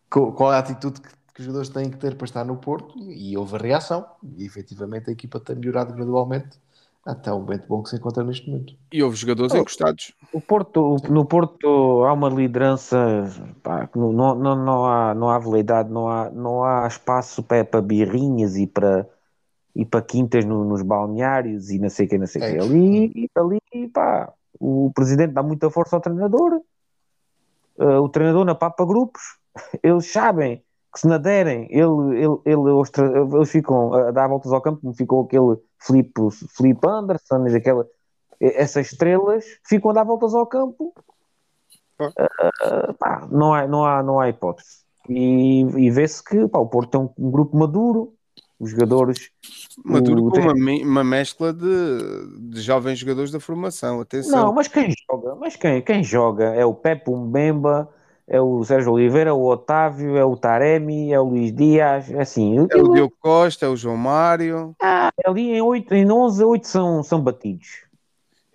Speaker 2: co- qual é a atitude que, que os jogadores têm que ter para estar no Porto e, houve a reação e efetivamente a equipa tem melhorado gradualmente até o momento bom que se encontra neste momento.
Speaker 5: E houve jogadores encostados.
Speaker 4: O Porto, no Porto há uma liderança, pá, que não, não, não, há, não há veleidade, não há, não há espaço para, para birrinhas e para, e para quintas no- nos balneários e não sei o que, não sei o
Speaker 2: É
Speaker 4: que. Ali, ali, pá, o presidente dá muita força ao treinador, eh, o treinador na papa grupos, eles sabem que se não derem, ele, ele, ele, eles ficam a dar voltas ao campo, como ficou aquele Felipe, Felipe Anderson, aquela, essas estrelas ficam a dar voltas ao campo. Ah, pá, não, há, não, há, não há hipótese. E, e vê-se que pá, o Porto tem um, um grupo maduro, os jogadores.
Speaker 5: Maduro
Speaker 4: o
Speaker 5: com uma, uma mescla de, de jovens jogadores da formação. Atenção.
Speaker 4: Não, mas quem joga? Mas quem, quem joga é o Pepe Mbemba, é o Sérgio Oliveira, o Otávio, é o Taremi, é o Luís Dias, é assim.
Speaker 5: É o Diogo Costa, é o João Mário.
Speaker 4: Ali em, 8, em 11, 8 são, são batidos.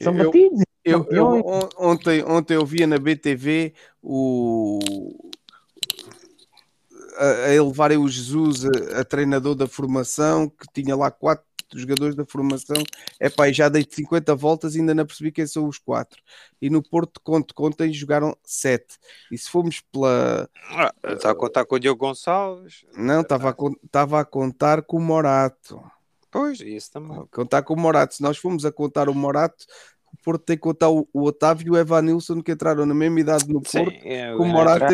Speaker 4: São
Speaker 5: Eu-
Speaker 4: batidos.
Speaker 5: Eu, eu- ontem, ontem eu via na BTV o a, a elevarem o Jesus a, a treinador da formação que tinha lá quatro jogadores da formação é pá, já dei 50 voltas e ainda não percebi quem são os quatro e no Porto conto contem jogaram sete e se formos pela
Speaker 3: Ah, Está a contar com o Diogo Gonçalves.
Speaker 5: não, estava a, estava a contar com o Morato
Speaker 3: Pois, isso também.
Speaker 5: contar com o Morato. Se nós formos a contar o Morato, o Porto tem que contar o, o Otávio e o Evanilson que entraram na mesma idade no
Speaker 3: Sim,
Speaker 5: Porto.
Speaker 3: é,
Speaker 5: O
Speaker 3: é,
Speaker 5: Morato,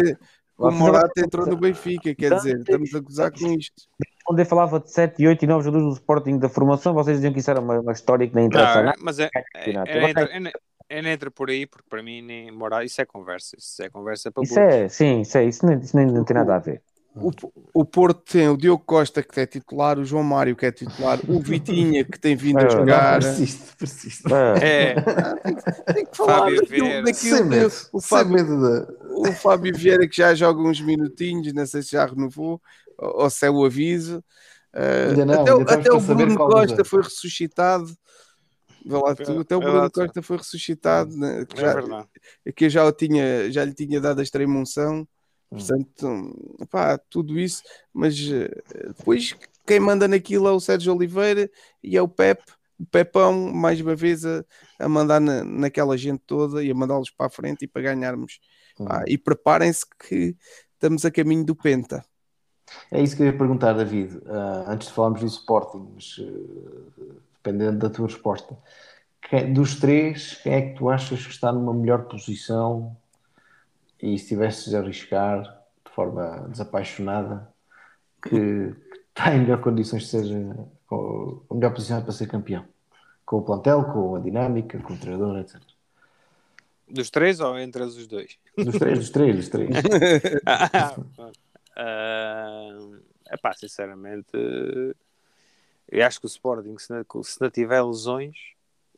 Speaker 5: o Morato entrou no Benfica, quer dizer, estamos a gozar com isto.
Speaker 4: Quando eu falava de 7, 8 e 9 jogadores do Sporting da formação, vocês diziam que isso era uma, uma história que nem interessa
Speaker 3: Não,
Speaker 4: nada.
Speaker 3: mas é, é, é, entra, é, é, não entra por aí, porque para mim nem morar, isso é conversa. Isso é conversa para
Speaker 4: Isso é, sim, isso, é, isso, nem, isso nem não tem nada a ver.
Speaker 5: O, o Porto tem o Diogo Costa, que é titular, o João Mário, que é titular, o Vitinha, que tem vindo a
Speaker 4: Ah,
Speaker 5: jogar.
Speaker 2: Persiste, persiste.
Speaker 4: Ah,
Speaker 3: É,
Speaker 5: Tem que falar
Speaker 3: Fábio
Speaker 5: daquilo, daquilo
Speaker 2: Sem medo,
Speaker 5: o
Speaker 2: sem
Speaker 5: Fábio,
Speaker 2: medo de...
Speaker 5: o Fábio Vieira, que já joga uns minutinhos, não sei se já renovou, ou se é o aviso. Uh,
Speaker 2: não,
Speaker 5: até o- até o Bruno Costa
Speaker 2: dois.
Speaker 5: foi ressuscitado. Vê lá tu, até o
Speaker 3: É
Speaker 5: Bruno. Costa foi ressuscitado. né, que
Speaker 3: é
Speaker 5: já,
Speaker 3: verdade.
Speaker 5: que eu já, o tinha, já lhe tinha dado a extrema-unção.
Speaker 2: Hum.
Speaker 5: Portanto, pá, tudo isso. Mas eh, depois quem manda naquilo é o Sérgio Oliveira e é o Pepe. O Pepão, mais uma vez, a, a mandar na, naquela gente toda e a mandá-los para a frente e para ganharmos. Pá, e preparem-se que estamos a caminho do Penta.
Speaker 2: É isso que eu ia perguntar, David. Ah, antes de falarmos do Sporting, mas eh, dependendo da tua resposta, quem- dos três, quem é que tu achas que está numa melhor posição e se tivesses de arriscar de forma desapaixonada, que, que está em melhor condições de ser com, com melhor posicionado para ser campeão? Com o plantel, com a dinâmica, com o treinador, etc.
Speaker 3: Dos três ou entre os dois?
Speaker 2: Dos três, dos três, dos três.
Speaker 3: é pá, sinceramente, eu acho que o Sporting, se não, se não tiver lesões,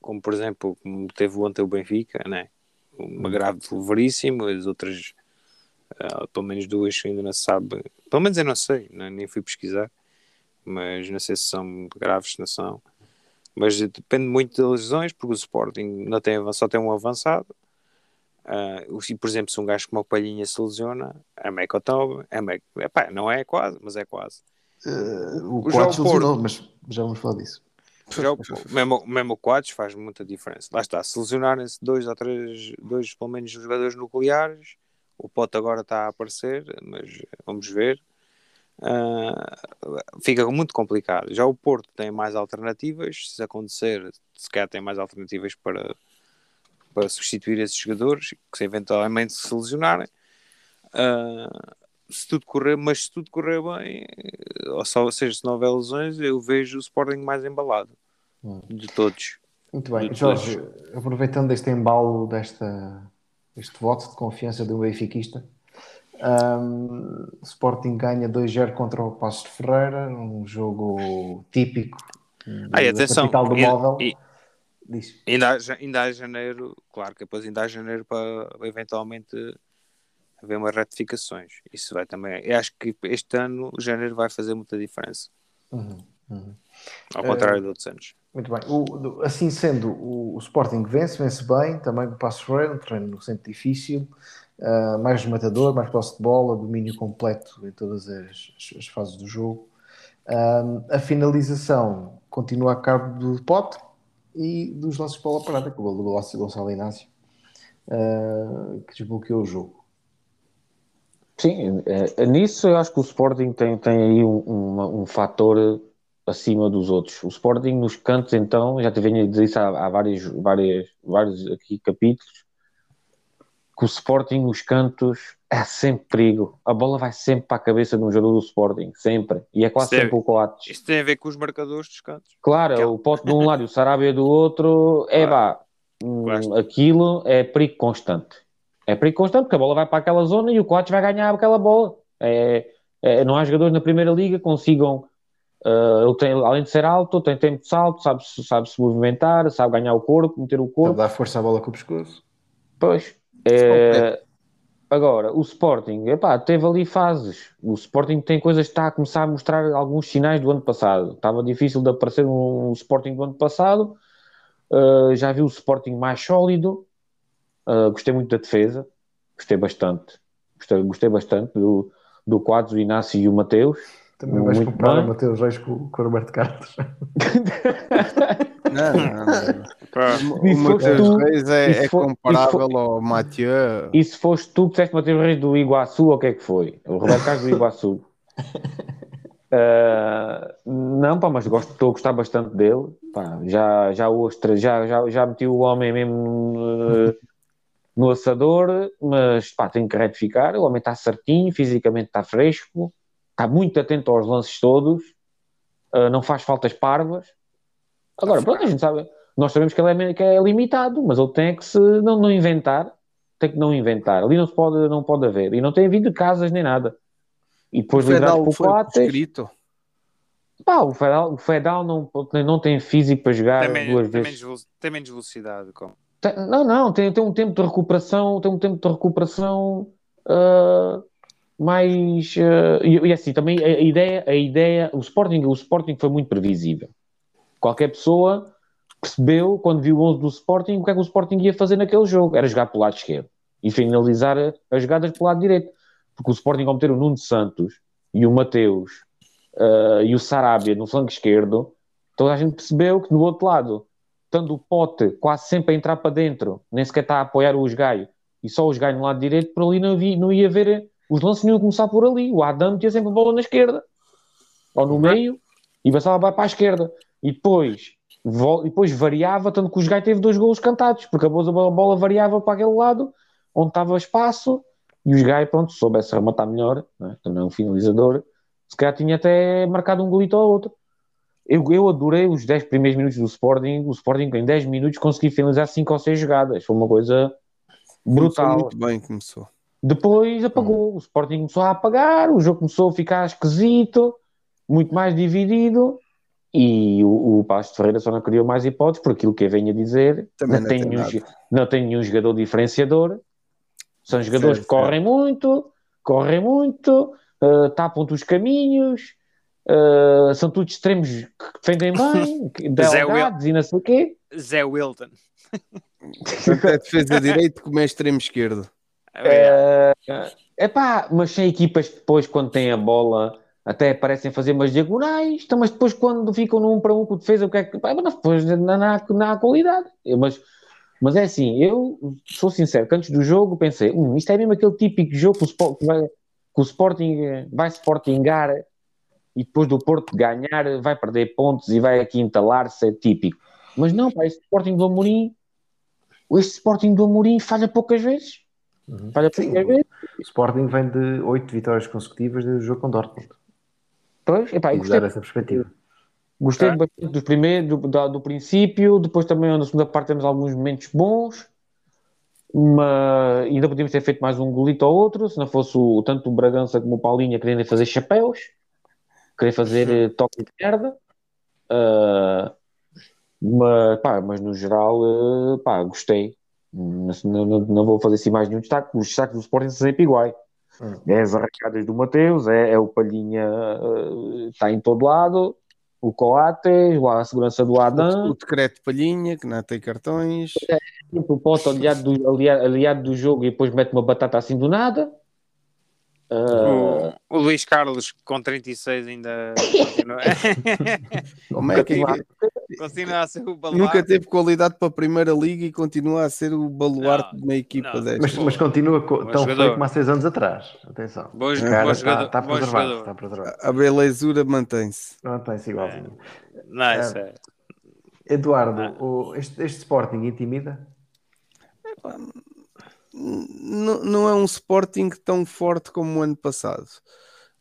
Speaker 3: como por exemplo, como teve ontem o Benfica, né? uma grave leveríssima, as outras, ah, pelo menos duas, ainda não sabe, pelo menos eu não sei, né? nem fui pesquisar, mas não sei se são graves, se não são. Mas depende muito das lesões, porque o Sporting não tem, só tem um avançado. O- e, por exemplo, se um gajo como a Palhinha se lesiona, é meio que toba, é meio, epá, não é quase, mas é quase.
Speaker 2: Eh, o
Speaker 3: O João
Speaker 2: lesionou, mas já vamos falar disso.
Speaker 3: Já o- mesmo, mesmo o Quadros faz muita diferença. Lá está, se lesionarem-se dois ou três, dois pelo menos jogadores nucleares, o Pote agora está a aparecer, mas vamos ver. Ah, fica muito complicado. Já o Porto tem mais alternativas, se acontecer, se calhar tem mais alternativas para, para substituir esses jogadores que se eventualmente se lesionarem. Ah, se tudo correr, mas se tudo correr bem, ou, só, ou seja, se não houver lesões, eu vejo o Sporting mais embalado
Speaker 2: Hum.
Speaker 3: de todos.
Speaker 2: Muito bem,
Speaker 3: de
Speaker 2: Jorge, aproveitando este embalo desta, este voto de confiança do benfiquista, um, Sporting ganha 2-0 contra o Passos de Ferreira, um jogo típico
Speaker 3: Ah,
Speaker 2: da
Speaker 3: atenção,
Speaker 2: capital do móvel.
Speaker 3: e-
Speaker 2: Diz.
Speaker 3: Ainda há, ainda há janeiro, claro que depois ainda há janeiro para eventualmente haver umas retificações. Isso vai também. Eu acho que este ano, janeiro, vai fazer muita diferença.
Speaker 2: Uhum, uhum.
Speaker 3: Ao
Speaker 2: Eh,
Speaker 3: contrário de outros anos.
Speaker 2: Muito bem. O- assim sendo, o, o Sporting vence, vence bem, também o Passo Ferreira, um terreno no centro difícil, ah, mais rematador, mais posse de bola, domínio completo em todas as, as- as fases do jogo. Ah, a finalização continua a cargo do Pote e dos lances de bola parada, com o gol do Gonçalo Inácio, ah, que desbloqueou o jogo.
Speaker 4: Sim, é, nisso eu acho que o Sporting tem, tem aí um, uma- um fator acima dos outros. O Sporting nos cantos, então, já te venho a dizer isso há, há vários, várias, vários aqui capítulos, que o Sporting nos cantos é sempre perigo. A bola vai sempre para a cabeça de um jogador do Sporting, sempre. E é quase
Speaker 3: Isso é-
Speaker 4: sempre o Coates.
Speaker 3: Isto tem a ver com os marcadores dos cantos.
Speaker 4: Claro,
Speaker 3: Aquela-
Speaker 4: o pote de um lado e o Sarabia do outro, é vá, hum,
Speaker 3: Claro.
Speaker 4: aquilo é perigo constante. É perigo constante porque a bola vai para aquela zona e o Coates vai ganhar aquela bola. É, é- não há jogadores na Primeira Liga que consigam. ah, ele tem, além de ser alto, tem tempo de salto, sabe, sabe se movimentar, sabe ganhar o corpo, meter o
Speaker 2: Para
Speaker 4: corpo.
Speaker 2: dar força à bola com o pescoço.
Speaker 4: Pois. É, agora, o Sporting, epá, teve ali fases. O Sporting tem coisas que está a começar a mostrar alguns sinais do ano passado. Estava difícil de aparecer um, Sporting do ano passado. Uh, já vi o Sporting mais sólido. Uh, gostei muito da defesa. Gostei bastante. Gostei, gostei bastante do, do Quadros, o Inácio e o Mateus.
Speaker 2: Também vais
Speaker 4: Muito
Speaker 2: comparar
Speaker 4: bem.
Speaker 2: o Mateus Reis com, com o Roberto Carlos.
Speaker 5: Não, não, não.
Speaker 4: E
Speaker 5: O Mateus
Speaker 4: tu-
Speaker 5: Reis é, é
Speaker 4: for-
Speaker 5: comparável
Speaker 4: for-
Speaker 5: ao Mathieu.
Speaker 4: E se foste tu que disseste Mateus Reis do Iguaçu, ou o que é que foi? O Roberto Carlos do Iguaçu. Ah, não, pá, mas gosto, estou a gostar bastante dele. Pá, já, já, ostra, já, já, já meti o homem mesmo eh, no assador, mas pá, tenho que retificar. O homem está certinho, fisicamente está fresco, está muito atento aos lances todos, ah, não faz faltas parvas. Agora, pronto, a gente sabe, nós sabemos que ele é, que é limitado, mas ele tem que se não, não inventar, tem que não inventar. Ali não se pode, não pode haver. E não tem vindo de casas nem nada. E
Speaker 5: O
Speaker 4: depois
Speaker 5: Fedal
Speaker 4: por
Speaker 5: foi
Speaker 4: Coates,
Speaker 5: escrito.
Speaker 4: pá, o Fedal, o Fedal não, não tem físico para jogar
Speaker 3: Tem,
Speaker 4: duas
Speaker 3: tem
Speaker 4: vezes.
Speaker 3: menos, tem menos velocidade. Como.
Speaker 4: Tem- não, não, tem, tem um tempo de recuperação, tem um tempo de recuperação ah, mais ah, e, e assim também a, a ideia, a ideia, o Sporting, o Sporting foi muito previsível. Qualquer pessoa percebeu quando viu o 11 do Sporting o que é que o Sporting ia fazer naquele jogo, era jogar pelo lado esquerdo e finalizar as jogadas pelo lado direito, porque o Sporting ao meter o Nuno Santos e o Mateus ah, e o Sarabia no flanco esquerdo, toda a gente percebeu que do outro lado estando o pote quase sempre a entrar para dentro, nem sequer está a apoiar os Gaio, e só os Gaio no lado direito, por ali não, vi- não ia ver, os lances não iam começar por ali. O Adam tinha sempre a bola na esquerda, ou no meio, e passava para a esquerda. E depois, depois variava, tanto que os Gaio teve dois golos cantados, porque a bola, a bola variava para aquele lado, onde estava espaço, e os Gaio, pronto, se soubesse rematar melhor, não é? também é um finalizador, se calhar tinha até marcado um golito ou outro. Eu, eu adorei os 10 primeiros minutos do Sporting. O Sporting, em 10 minutos, conseguiu finalizar 5 ou 6 jogadas. Foi uma coisa
Speaker 5: Começou
Speaker 4: brutal.
Speaker 5: Muito bem, começou.
Speaker 4: Depois apagou. O Sporting começou a apagar, o jogo começou a ficar esquisito, muito mais dividido. E o, o Pasto de Ferreira só não criou mais hipóteses, por aquilo que eu venho a dizer.
Speaker 5: Também
Speaker 4: não,
Speaker 5: não
Speaker 4: tem
Speaker 5: tem
Speaker 4: nenhum, não tem nenhum jogador diferenciador. São jogadores
Speaker 5: Certo,
Speaker 4: que correm muito, correm muito, eh, tapam-te os caminhos, eh, são todos extremos que defendem bem,
Speaker 3: Zé
Speaker 4: delgados e não sei o quê.
Speaker 3: Zé Wilton.
Speaker 5: Tanto é defesa direito como é extremo esquerdo.
Speaker 4: É epá, mas sem equipas que depois, quando têm a bola, até parecem fazer umas diagonais, então, mas depois, quando ficam num para um com defesa, o que é que. Pá, depois não, não, há, não há qualidade. Mas, mas é assim, eu sou sincero, que antes do jogo pensei, hum, isto é mesmo aquele típico jogo que o, que vai, que o Sporting vai Sportingar e depois do Porto ganhar vai perder pontos e vai aqui entalar-se, é típico. Mas não, pá, este Sporting do Amorim, este Sporting do Amorim falha poucas vezes. Falha
Speaker 2: Sim.
Speaker 4: poucas vezes.
Speaker 2: O Sporting vem de 8 vitórias consecutivas desde o jogo com Dortmund.
Speaker 4: Pois, epá,
Speaker 2: E
Speaker 4: gostei,
Speaker 2: essa perspectiva.
Speaker 4: gostei bastante dos primeiros, do, da- do princípio, depois também na segunda parte temos alguns momentos bons, mas ainda podíamos ter feito mais um golito ou outro, se não fosse o, tanto o Bragança como o Paulinha querendo fazer chapéus, querer fazer eh, toque de merda. Ah, Mas, pá, mas no geral, eh, pá, gostei. Não, não, não vou fazer assim mais nenhum destaque. Os destaques do Sporting são sempre iguais.
Speaker 2: Hum.
Speaker 4: É as arracadas do Mateus, é, é o Palhinha, está em todo lado, o Coates, lá a segurança do
Speaker 5: O,
Speaker 4: Adam,
Speaker 5: o decreto de palhinha, que não tem cartões.
Speaker 4: sempre o ponto aliado do, aliado, aliado do jogo e depois mete uma batata assim do nada. Ah,
Speaker 3: O, o Luís Carlos com 36 ainda continua,
Speaker 5: Como é que
Speaker 3: continua a ser o baluarte.
Speaker 5: nunca teve qualidade para a primeira liga e continua a ser o baluarte
Speaker 3: Não,
Speaker 5: de uma equipa
Speaker 3: não.
Speaker 5: desta?
Speaker 2: Mas, mas continua co-
Speaker 3: Bom
Speaker 2: tão
Speaker 3: jogador.
Speaker 2: feio como há seis anos atrás. Atenção.
Speaker 3: Bom, bom
Speaker 2: está,
Speaker 3: jogador,
Speaker 2: está
Speaker 3: bom
Speaker 2: preservado. Está preservado.
Speaker 5: A belezura mantém-se.
Speaker 2: Não tem-se igualzinho.
Speaker 3: Não, isso é.
Speaker 2: Eduardo,
Speaker 3: Ah.
Speaker 2: o- este, este Sporting intimida?
Speaker 5: Não é um Sporting tão forte como o ano passado.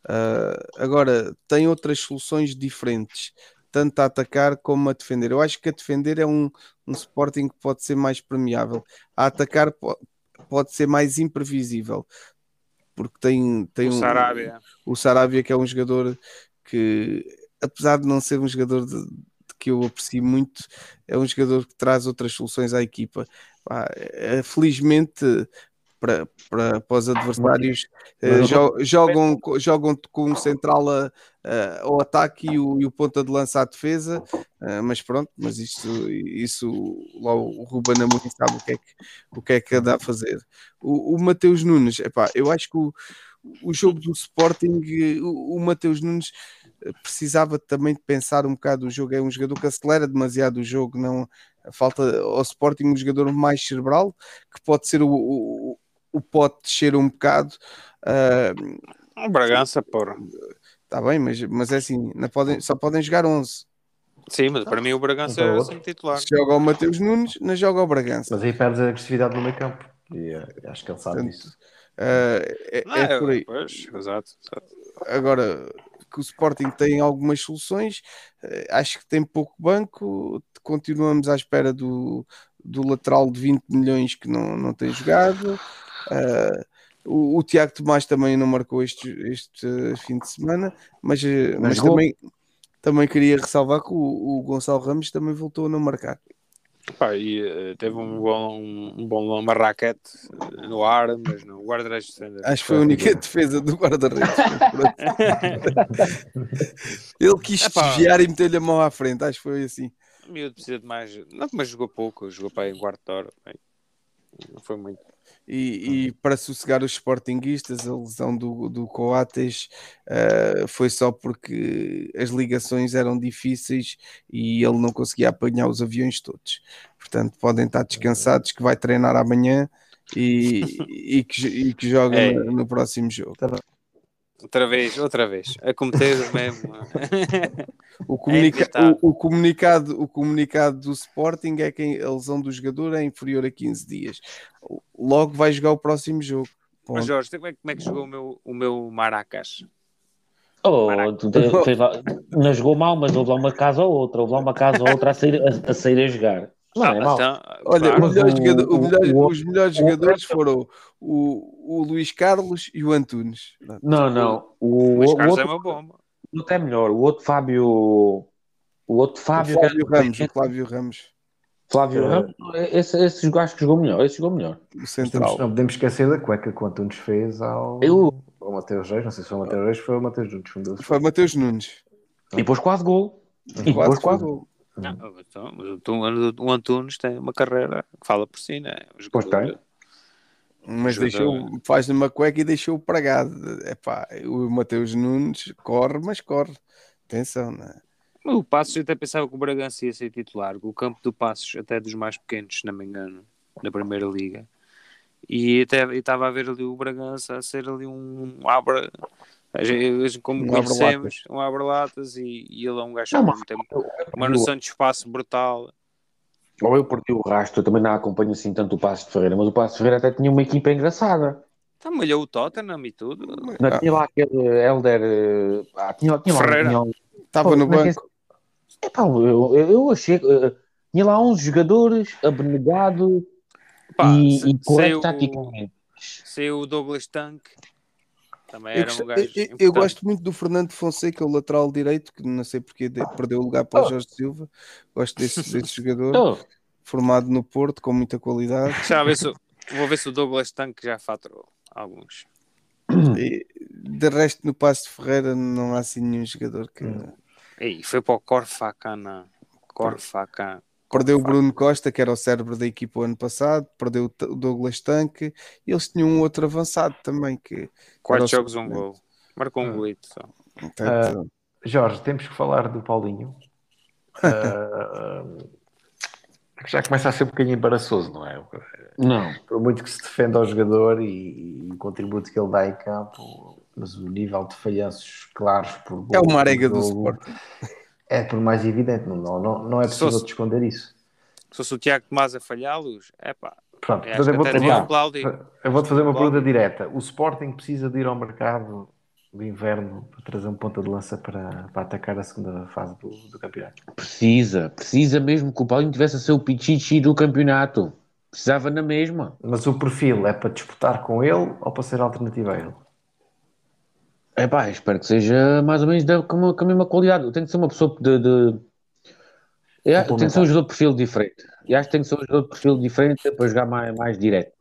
Speaker 5: Ah, agora, tem outras soluções diferentes, tanto a atacar como a defender. Eu acho que a defender é um, um Sporting que pode ser mais permeável. A atacar po- pode ser mais imprevisível, porque tem, tem
Speaker 3: O
Speaker 5: um-
Speaker 3: Sarabia.
Speaker 5: o Sarabia, que é um jogador que, apesar de não ser um jogador de, de que eu aprecio muito, é um jogador que traz outras soluções à equipa. Pá, eh, felizmente para, para, para os adversários eh, jo- jogam, jogam com um central a- a- ao ataque e o, e o ponta de lança à defesa, eh, mas pronto, mas isso, isso lá o Ruben Amorim sabe o que é que, o que, é que dá a fazer. O, o Mateus Nunes, epá, eu acho que o, o jogo do Sporting, o, o Mateus Nunes eh, precisava também de pensar um bocado o jogo. É um jogador que acelera demasiado o jogo, não falta ao Sporting um jogador mais cerebral que pode ser o, o, o pode descer um bocado. ah,
Speaker 3: O Bragança, porra.
Speaker 5: Está bem, mas, mas é assim, não podem, só podem jogar 11.
Speaker 3: Sim, mas para mim o Bragança
Speaker 2: Então,
Speaker 3: é sempre titular.
Speaker 5: Se joga o Mateus Nunes, não joga o Bragança.
Speaker 2: Mas aí perdes a agressividade no meio campo. E eh, acho que ele sabe
Speaker 5: Portanto,
Speaker 2: disso.
Speaker 5: Ah, é,
Speaker 3: Não,
Speaker 5: é por aí.
Speaker 3: Pois, exato. exato.
Speaker 5: Agora que o Sporting tem algumas soluções, eh, acho que tem pouco banco. Continuamos à espera do, do lateral de 20 milhões que não, não tem jogado. Ah, o, o Tiago Tomás também não marcou este, este fim de semana, mas, eh, mas
Speaker 4: jogou.
Speaker 5: também, também queria ressalvar que o, o Gonçalo Ramos também voltou a não marcar.
Speaker 3: Pá, e eh, teve um bom, um bom uma raquete eh, no ar, mas não. O guarda-redes.
Speaker 5: Acho que foi a única defesa do guarda-redes. Ele quis desviar e meter-lhe a mão à frente. Acho que foi assim.
Speaker 3: O miúdo precisa de mais. Não, mas jogou pouco, jogou para aí em quarto de hora. bem. Não foi muito.
Speaker 5: E, e para sossegar os sportinguistas, a lesão do, do Coates eh, foi só porque as ligações eram difíceis e ele não conseguia apanhar os aviões todos. Portanto, podem estar descansados que vai treinar amanhã e, e, que, e que joga
Speaker 3: É.
Speaker 5: no, no próximo jogo.
Speaker 3: Outra vez, outra vez. A cometer o mesmo.
Speaker 5: O, comunica-
Speaker 3: inevitável.
Speaker 5: o, o comunicado, o comunicado do Sporting é que a lesão do jogador é inferior a 15 dias. Logo vai jogar o próximo jogo.
Speaker 3: Mas
Speaker 5: Ponto.
Speaker 3: Jorge, como é, como é que jogou o meu, o meu Maracas?
Speaker 4: Oh, lá- não jogou mal, mas houve lá uma casa ou outra, houve lá uma casa ou outra a sair a, a, sair a jogar. Não é mau.
Speaker 3: então,
Speaker 5: Olha,
Speaker 3: claro.
Speaker 5: o melhor
Speaker 4: o-
Speaker 5: jogador- o
Speaker 4: o-
Speaker 5: melhor-
Speaker 4: o-
Speaker 5: os melhores
Speaker 4: o-
Speaker 5: jogadores foram o, o Luís Carlos e o Antunes.
Speaker 4: Não, não. O,
Speaker 3: Luís
Speaker 4: o
Speaker 3: Carlos é
Speaker 4: outro,
Speaker 3: uma bomba.
Speaker 4: o outro é melhor. O outro Fábio. O outro
Speaker 5: O
Speaker 4: Fábio.
Speaker 5: Flávio Ramos, o Flávio Ramos,
Speaker 4: Flávio
Speaker 2: É.
Speaker 4: Ramos. Esse, esse jogo acho que jogou melhor. Esse jogou melhor.
Speaker 5: o central.
Speaker 2: temos- não podemos esquecer da cueca que o Antunes fez ao,
Speaker 4: Eu-
Speaker 2: ao Mateus Reis. Não sei se foi o Mateus Reis, foi o Mateus Nunes.
Speaker 5: Foi Mateus Nunes.
Speaker 4: E depois quase gol. E depois quase gol.
Speaker 3: Não, então, mas o Antunes- o Antunes tem uma carreira que fala por si, né? O
Speaker 4: Pois
Speaker 3: jogador-
Speaker 4: tem.
Speaker 5: Mas deixou, faz uma cueca e deixou pregado. Epá, o Mateus Nunes corre, mas corre. Atenção, não é?
Speaker 3: O Passos, eu até pensava que o Bragança ia ser titular. O campo do Passos, até dos mais pequenos, se não me engano, na Primeira Liga. E até e estava a ver ali o Bragança a ser ali um abra. Como
Speaker 5: Um
Speaker 3: conhecemos, um abre-latas e, e ele é um gajo
Speaker 4: Não,
Speaker 3: que tem uma noção de espaço brutal.
Speaker 4: Ou eu perdi o rastro, eu também não acompanho assim tanto o Passo de Ferreira, mas o Passo de Ferreira até tinha uma equipa engraçada.
Speaker 3: Então malhou o Tottenham e tudo.
Speaker 4: Não,
Speaker 5: Ah.
Speaker 4: tinha lá aquele Helder. eh, Ah, tinha, tinha lá,
Speaker 3: Ferreira.
Speaker 4: tinha,
Speaker 5: Estava
Speaker 4: Pô,
Speaker 5: no
Speaker 4: é que é
Speaker 5: banco.
Speaker 4: Epá, eu, eu, achei. eh, tinha lá 11 jogadores, abnegado
Speaker 3: Pá,
Speaker 4: e,
Speaker 3: se-
Speaker 4: e correto
Speaker 3: saiu,
Speaker 4: taticamente.
Speaker 3: saiu o Douglas Tank. Também
Speaker 5: Eu,
Speaker 3: era
Speaker 5: gosto-
Speaker 3: um gajo.
Speaker 5: eu- eu- gosto muito do Fernando Fonseca, o lateral direito, que não sei porque de- perdeu o lugar para o Jorge Silva. Gosto desse, desse jogador,
Speaker 4: Então,
Speaker 5: formado no Porto, com muita qualidade.
Speaker 3: Já ver se, vou ver se o Douglas Tanque já faturou alguns.
Speaker 5: E, de resto, no Passo de Ferreira não há assim nenhum jogador que.
Speaker 3: Ei, foi para o Corfacana. Corfacan.
Speaker 5: Perdeu o Bruno Costa, que era o cérebro da equipa o ano passado, perdeu o Douglas Tanque, e eles tinham um outro avançado também, que
Speaker 3: Quatro jogos, um gol. Marcou um golito só.
Speaker 5: portanto,
Speaker 2: Jorge, temos que falar do Paulinho. Ah, que já começa a ser um bocadinho embaraçoso, não é?
Speaker 4: não.
Speaker 2: Por muito que se defenda ao jogador e, e o contributo que ele dá em campo, mas o nível de falhanços claros por gol
Speaker 5: é uma arega do
Speaker 2: jogo
Speaker 5: Sport.
Speaker 2: É por mais evidente, não, não, não, é possível
Speaker 3: fosse-
Speaker 2: de esconder isso.
Speaker 3: Se fosse o Tiago Tomás a falhá-los, é pá.
Speaker 2: Pronto, eu vou-te fazer- eu vou-te fazer uma pergunta direta. O Sporting precisa de ir ao mercado de inverno para trazer um ponta de lança para, para atacar a segunda fase do, do campeonato.
Speaker 4: Precisa, precisa mesmo que o Paulinho tivesse a ser o pichichi do campeonato. Precisava na mesma.
Speaker 2: Mas o perfil é para disputar com ele ou para ser alternativa a ele?
Speaker 4: É pá, espero que seja mais ou menos da, com, a, com a mesma qualidade. Tem que ser uma pessoa de. de... É, tem que ser um jogador de perfil diferente. E acho que tem que ser um jogador de perfil diferente para jogar mais, mais direto.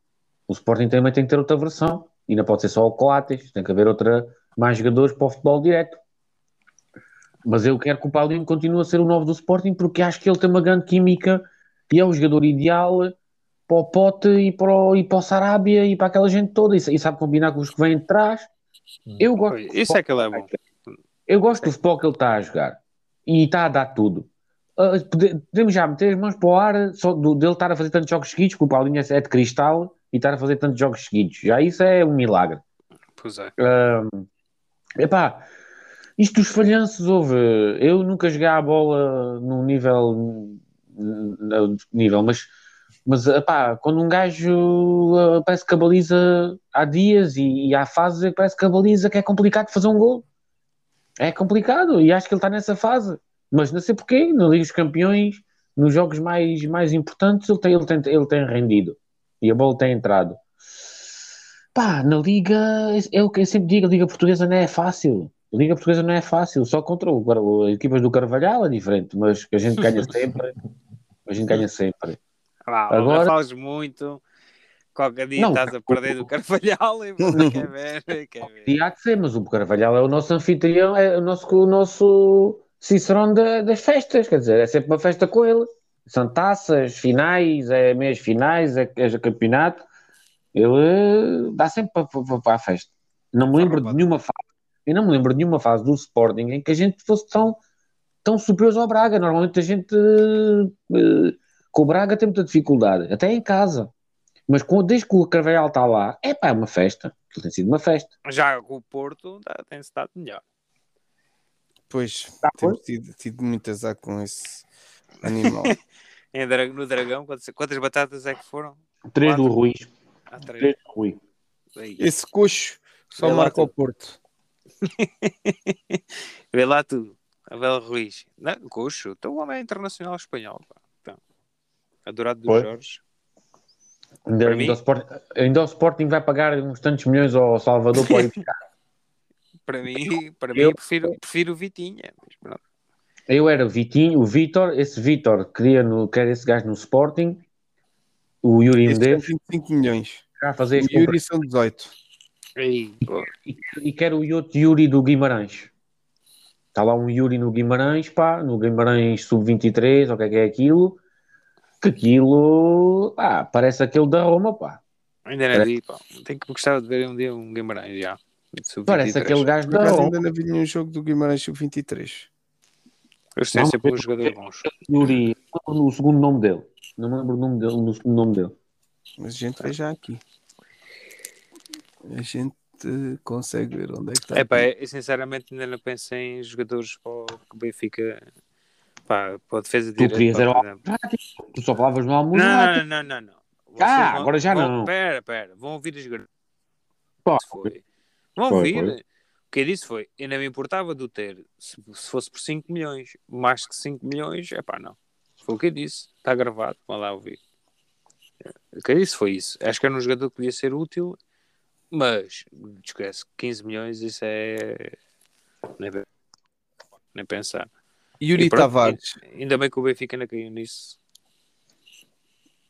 Speaker 4: O Sporting também tem que ter outra versão. E não pode ser só o Coates. Tem que haver outra, mais jogadores para o futebol direto. Mas eu quero que o Paulinho continue a ser o novo do Sporting porque acho que ele tem uma grande química e é o jogador ideal para o Pote e para o, e para o Sarabia e para aquela gente toda. E, e sabe combinar com os que vêm de trás. Eu gosto do
Speaker 3: Isso é que ele é bom.
Speaker 4: eu gosto do futebol que ele está a jogar e está a dar tudo. Pode- podemos já meter as mãos para o ar só do- dele estar a fazer tantos jogos seguidos, que o Paulinho é de cristal e estar a fazer tantos jogos seguidos. Já isso é um milagre.
Speaker 3: Pois é.
Speaker 4: Epá, isto dos falhanços houve. Eu nunca joguei a bola num nível. num nível, mas. Mas, epá, quando um gajo ah, parece que a baliza há dias e, e há fases que parece que a baliza que é complicado fazer um gol. É complicado e acho que ele está nessa fase. Mas não sei porquê, na Liga dos Campeões, nos jogos mais, mais importantes, ele tem, ele, tem, ele tem rendido e a bola tem entrado. Pá, na Liga, é o que eu sempre digo, a Liga Portuguesa não é fácil. A Liga Portuguesa não é fácil, só contra o, as equipas do Carvalhal é diferente, mas que a gente ganha sempre. A gente ganha sempre.
Speaker 3: Ah,
Speaker 4: Agora-
Speaker 3: falas muito. Qualquer dia
Speaker 4: Não,
Speaker 3: estás a perder do Carvalhal e você quer ver, quer ver.
Speaker 4: E há de ser, mas o Carvalhal é o nosso anfitrião, é o nosso, o nosso Cicerone da- das festas, quer dizer, é sempre uma festa com ele. São taças, finais, é meias finais, é, é campeonato. Ele dá sempre para, para, para a festa. Não me lembro de nenhuma fase, eu não me lembro de nenhuma fase do Sporting em que a gente fosse tão, tão superior ao Braga. Normalmente a gente eh, com o Braga tem muita dificuldade, até em casa. Mas com, desde que o Carvalhal está lá, é pá, é uma festa. Tem sido uma festa.
Speaker 3: Já com o Porto tem-se dado melhor.
Speaker 5: Pois,
Speaker 4: Tá,
Speaker 5: temos tido, tido muito azar com esse animal.
Speaker 3: No Dragão, quantas, quantas batatas é que foram?
Speaker 4: Três do
Speaker 3: Quatro.
Speaker 4: Rui.
Speaker 3: Há três.
Speaker 4: Três do Rui.
Speaker 3: Aí.
Speaker 5: Esse coxo só
Speaker 3: Vê
Speaker 5: marca o Porto.
Speaker 3: Vê lá tu, Abel Ruiz. Não, coxo, então o homem é internacional espanhol. Pá. Adorado do
Speaker 4: Foi.
Speaker 3: Jorge.
Speaker 4: Ainda,
Speaker 3: Para mim?
Speaker 4: ainda, o Sport- ainda o Sporting vai pagar uns tantos milhões ao Salvador para ir buscar.
Speaker 3: Para mim, para
Speaker 4: Eu-
Speaker 3: mim prefiro, prefiro o Vitinha.
Speaker 4: Eu era o Vitinho, o Vitor, esse Vitor queria no, quer esse gajo no Sporting, o Yuri Medeiros,
Speaker 5: 25 milhões.
Speaker 4: já fazer
Speaker 5: O Yuri
Speaker 4: compras.
Speaker 5: são 18.
Speaker 3: Aí, pô.
Speaker 4: E, e quero o outro Yuri do Guimarães. Está lá um Yuri no Guimarães, pá, no Guimarães sub-23, ou o que é que é aquilo, que aquilo, pá, parece aquele da Roma, pá.
Speaker 3: Ainda não vi, pá. Tenho que gostar de ver um dia um Guimarães já. Sub-23.
Speaker 4: Parece aquele gajo da Roma.
Speaker 5: ainda não vi nenhum jogo do Guimarães Sub-23.
Speaker 3: Eles têm
Speaker 4: Não,
Speaker 3: sempre jogadores bons.
Speaker 4: Yuri, o segundo nome dele. Não me lembro o nome dele, no segundo nome dele.
Speaker 5: Mas a gente vê já aqui. A gente consegue ver onde é que está.
Speaker 3: É pá, eu sinceramente ainda não pensei em jogadores para o que o Benfica. Pá, para a defesa de
Speaker 4: Tu querias era o
Speaker 3: direita.
Speaker 4: Tu só falavas no
Speaker 3: Não,
Speaker 4: Almusrati.
Speaker 3: não, não, não, não. Vocês
Speaker 4: Ah, agora já
Speaker 3: vão-
Speaker 4: não.
Speaker 3: Pera, pera, vão ouvir as foi. Vão
Speaker 4: Foi,
Speaker 3: ouvir.
Speaker 4: foi.
Speaker 3: O que eu disse foi, eu não me importava de o ter, se, se fosse por 5 milhões, mais que 5 milhões, é pá, não. Foi o que eu disse, está gravado, vão lá ouvir. O que eu disse foi isso. Acho que era um jogador que podia ser útil, Mas, esquece, 15 milhões, isso é. Nem pensar.
Speaker 5: Yuri
Speaker 3: E pronto,
Speaker 5: Tavares
Speaker 3: Ainda bem que o Benfica ainda caiu nisso.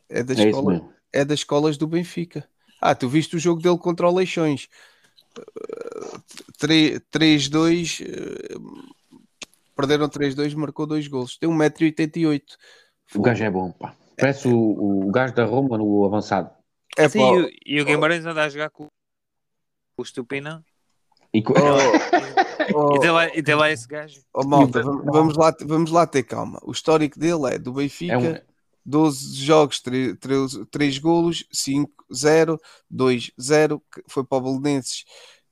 Speaker 5: é da
Speaker 4: É
Speaker 5: escola, é das escolas do Benfica. Ah, tu viste o jogo dele contra o Leixões. Uh, tre- 3-2, uh, perderam 3-2, marcou dois golos. Tem 1,88m.
Speaker 4: O gajo é bom, pá. Parece o, o gajo da Roma no avançado.
Speaker 5: É
Speaker 3: Sim, e, o- e o Guimarães anda a jogar com o Estupina.
Speaker 4: E co-
Speaker 5: oh,
Speaker 3: E tem lá, e lá esse gajo.
Speaker 5: oh, malta, vam- vamos lá, vamos lá ter calma. O histórico dele é do Benfica.
Speaker 4: é um,
Speaker 5: 12 jogos, 3, 3, golos, 5-0, 2-0, que foi para o Belenenses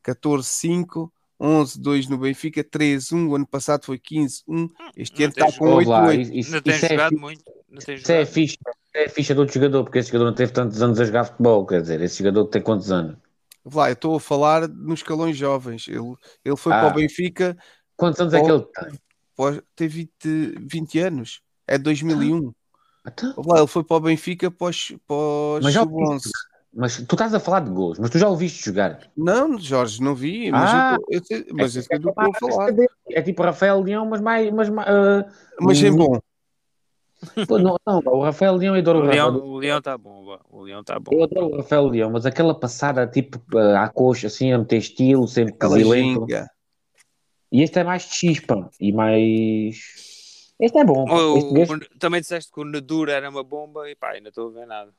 Speaker 5: 14-5, 11-2 no Benfica, 3-1, o ano passado foi 15-1, este
Speaker 3: Não
Speaker 5: ano está
Speaker 3: tens-
Speaker 5: com
Speaker 4: ouve lá,
Speaker 5: 8-8.
Speaker 4: isso, isso,
Speaker 3: Não tem
Speaker 4: isso é,
Speaker 3: jogado
Speaker 4: fi-
Speaker 3: muito. Não tem
Speaker 4: é
Speaker 3: jogado.
Speaker 4: ficha, isso é ficha de outro jogador, porque esse jogador não teve tantos anos a jogar futebol, quer dizer, esse jogador tem quantos anos?
Speaker 5: Lá, eu estou a falar nos escalões jovens, ele, ele foi
Speaker 4: Ah.
Speaker 5: para o Benfica,
Speaker 4: Quantos anos é que ele tem?
Speaker 5: pós, tem 20, 20 anos, é 2001.
Speaker 4: Então,
Speaker 5: Lá, ele foi para o Benfica pós, pós
Speaker 4: Mas já
Speaker 5: sub-11.
Speaker 4: Mas tu estás a falar de gols, mas tu já o viste jogar.
Speaker 5: Não, Jorge, não vi, mas
Speaker 4: Ah.
Speaker 5: eu, tô- eu sei- mas
Speaker 4: É-
Speaker 5: eu que estou a falar.
Speaker 4: É tipo Rafael Leão, mas mais. Mas, mais, ah,
Speaker 5: Mas é bom.
Speaker 4: Pô, não, não, o Rafael Leão, eu adoro
Speaker 3: O
Speaker 4: o
Speaker 3: Leão,
Speaker 4: Rafael.
Speaker 3: o Leão está bom. O Leão está bom.
Speaker 4: Eu adoro o Rafael Leão, mas aquela passada tipo ah, à coxa, assim, a meter estilo, sempre
Speaker 5: ginga.
Speaker 4: E este é mais de chispa e mais. Este é bom. pá.
Speaker 3: O-
Speaker 4: Este gajo-
Speaker 3: também disseste que o Nedura era uma bomba e pá, ainda estou a ver nada.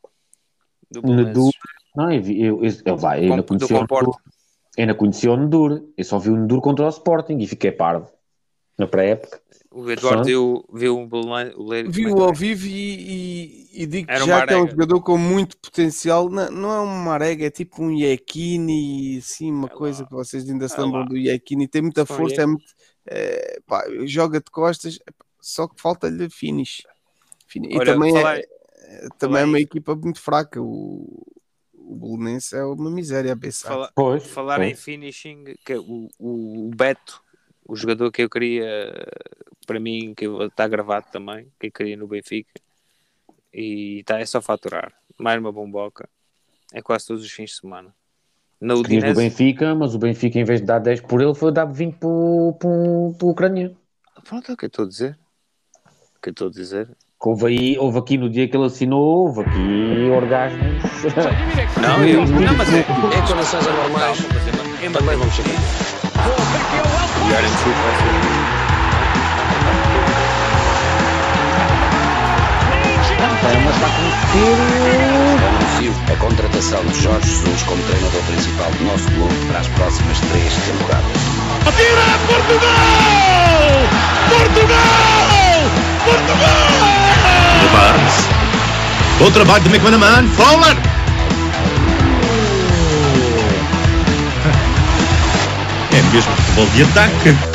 Speaker 3: Do Belenenses.
Speaker 4: Não, eu, eu, eu, eu, vai, eu ainda
Speaker 3: Do
Speaker 4: conhecia o. Nedur. Eu ainda conhecia o Nedur. Eu só vi o Nedur contra o Sporting e fiquei parvo. Na pré-época.
Speaker 3: O Eduardo
Speaker 4: Sim.
Speaker 3: viu, viu um é
Speaker 5: ao vivo e, e, e digo que já que é um jogador com muito potencial. Não, não é um Marega, é tipo um Iekini, assim, uma
Speaker 3: É lá.
Speaker 5: coisa que vocês ainda se
Speaker 3: É
Speaker 5: lembram
Speaker 3: lá.
Speaker 5: do Iekini. Tem muita força, é muito, é, pá, joga de costas, só que falta-lhe finish. Fini- E
Speaker 3: Olha,
Speaker 5: também, é, também é uma equipa muito fraca. O, o Belenense é uma miséria a pensar.
Speaker 3: Fala-
Speaker 4: Pois.
Speaker 3: falar em finishing, que é o, o, o Beto, o jogador que eu queria, para mim, que está gravado também, que eu queria no Benfica, e tá, é só faturar. Mais uma bomboca. É quase todos os fins de semana. Na
Speaker 4: Querias do
Speaker 3: Udinese,
Speaker 4: Benfica, mas o Benfica, em vez de dar 10 por ele, foi dar 20 para o ucraniano.
Speaker 3: pronto, é o que eu estou a dizer. O que eu estou a dizer.
Speaker 4: Houve, aí, houve aqui no dia que ele assinou, houve aqui orgasmos.
Speaker 3: Não, eu, não mas é.
Speaker 6: Em condições anormais,
Speaker 3: é- é
Speaker 6: também vamos chegar.
Speaker 3: E vai ser-
Speaker 4: É, mas está a conseguir.
Speaker 7: Anuncio a contratação de Jorge Jesus como treinador principal do nosso clube para as próximas três temporadas.
Speaker 8: Atira Portugal! Portugal! Portugal!
Speaker 1: De Barnes. Bom trabalho de McManaman. Fowler. É mesmo futebol de ataque.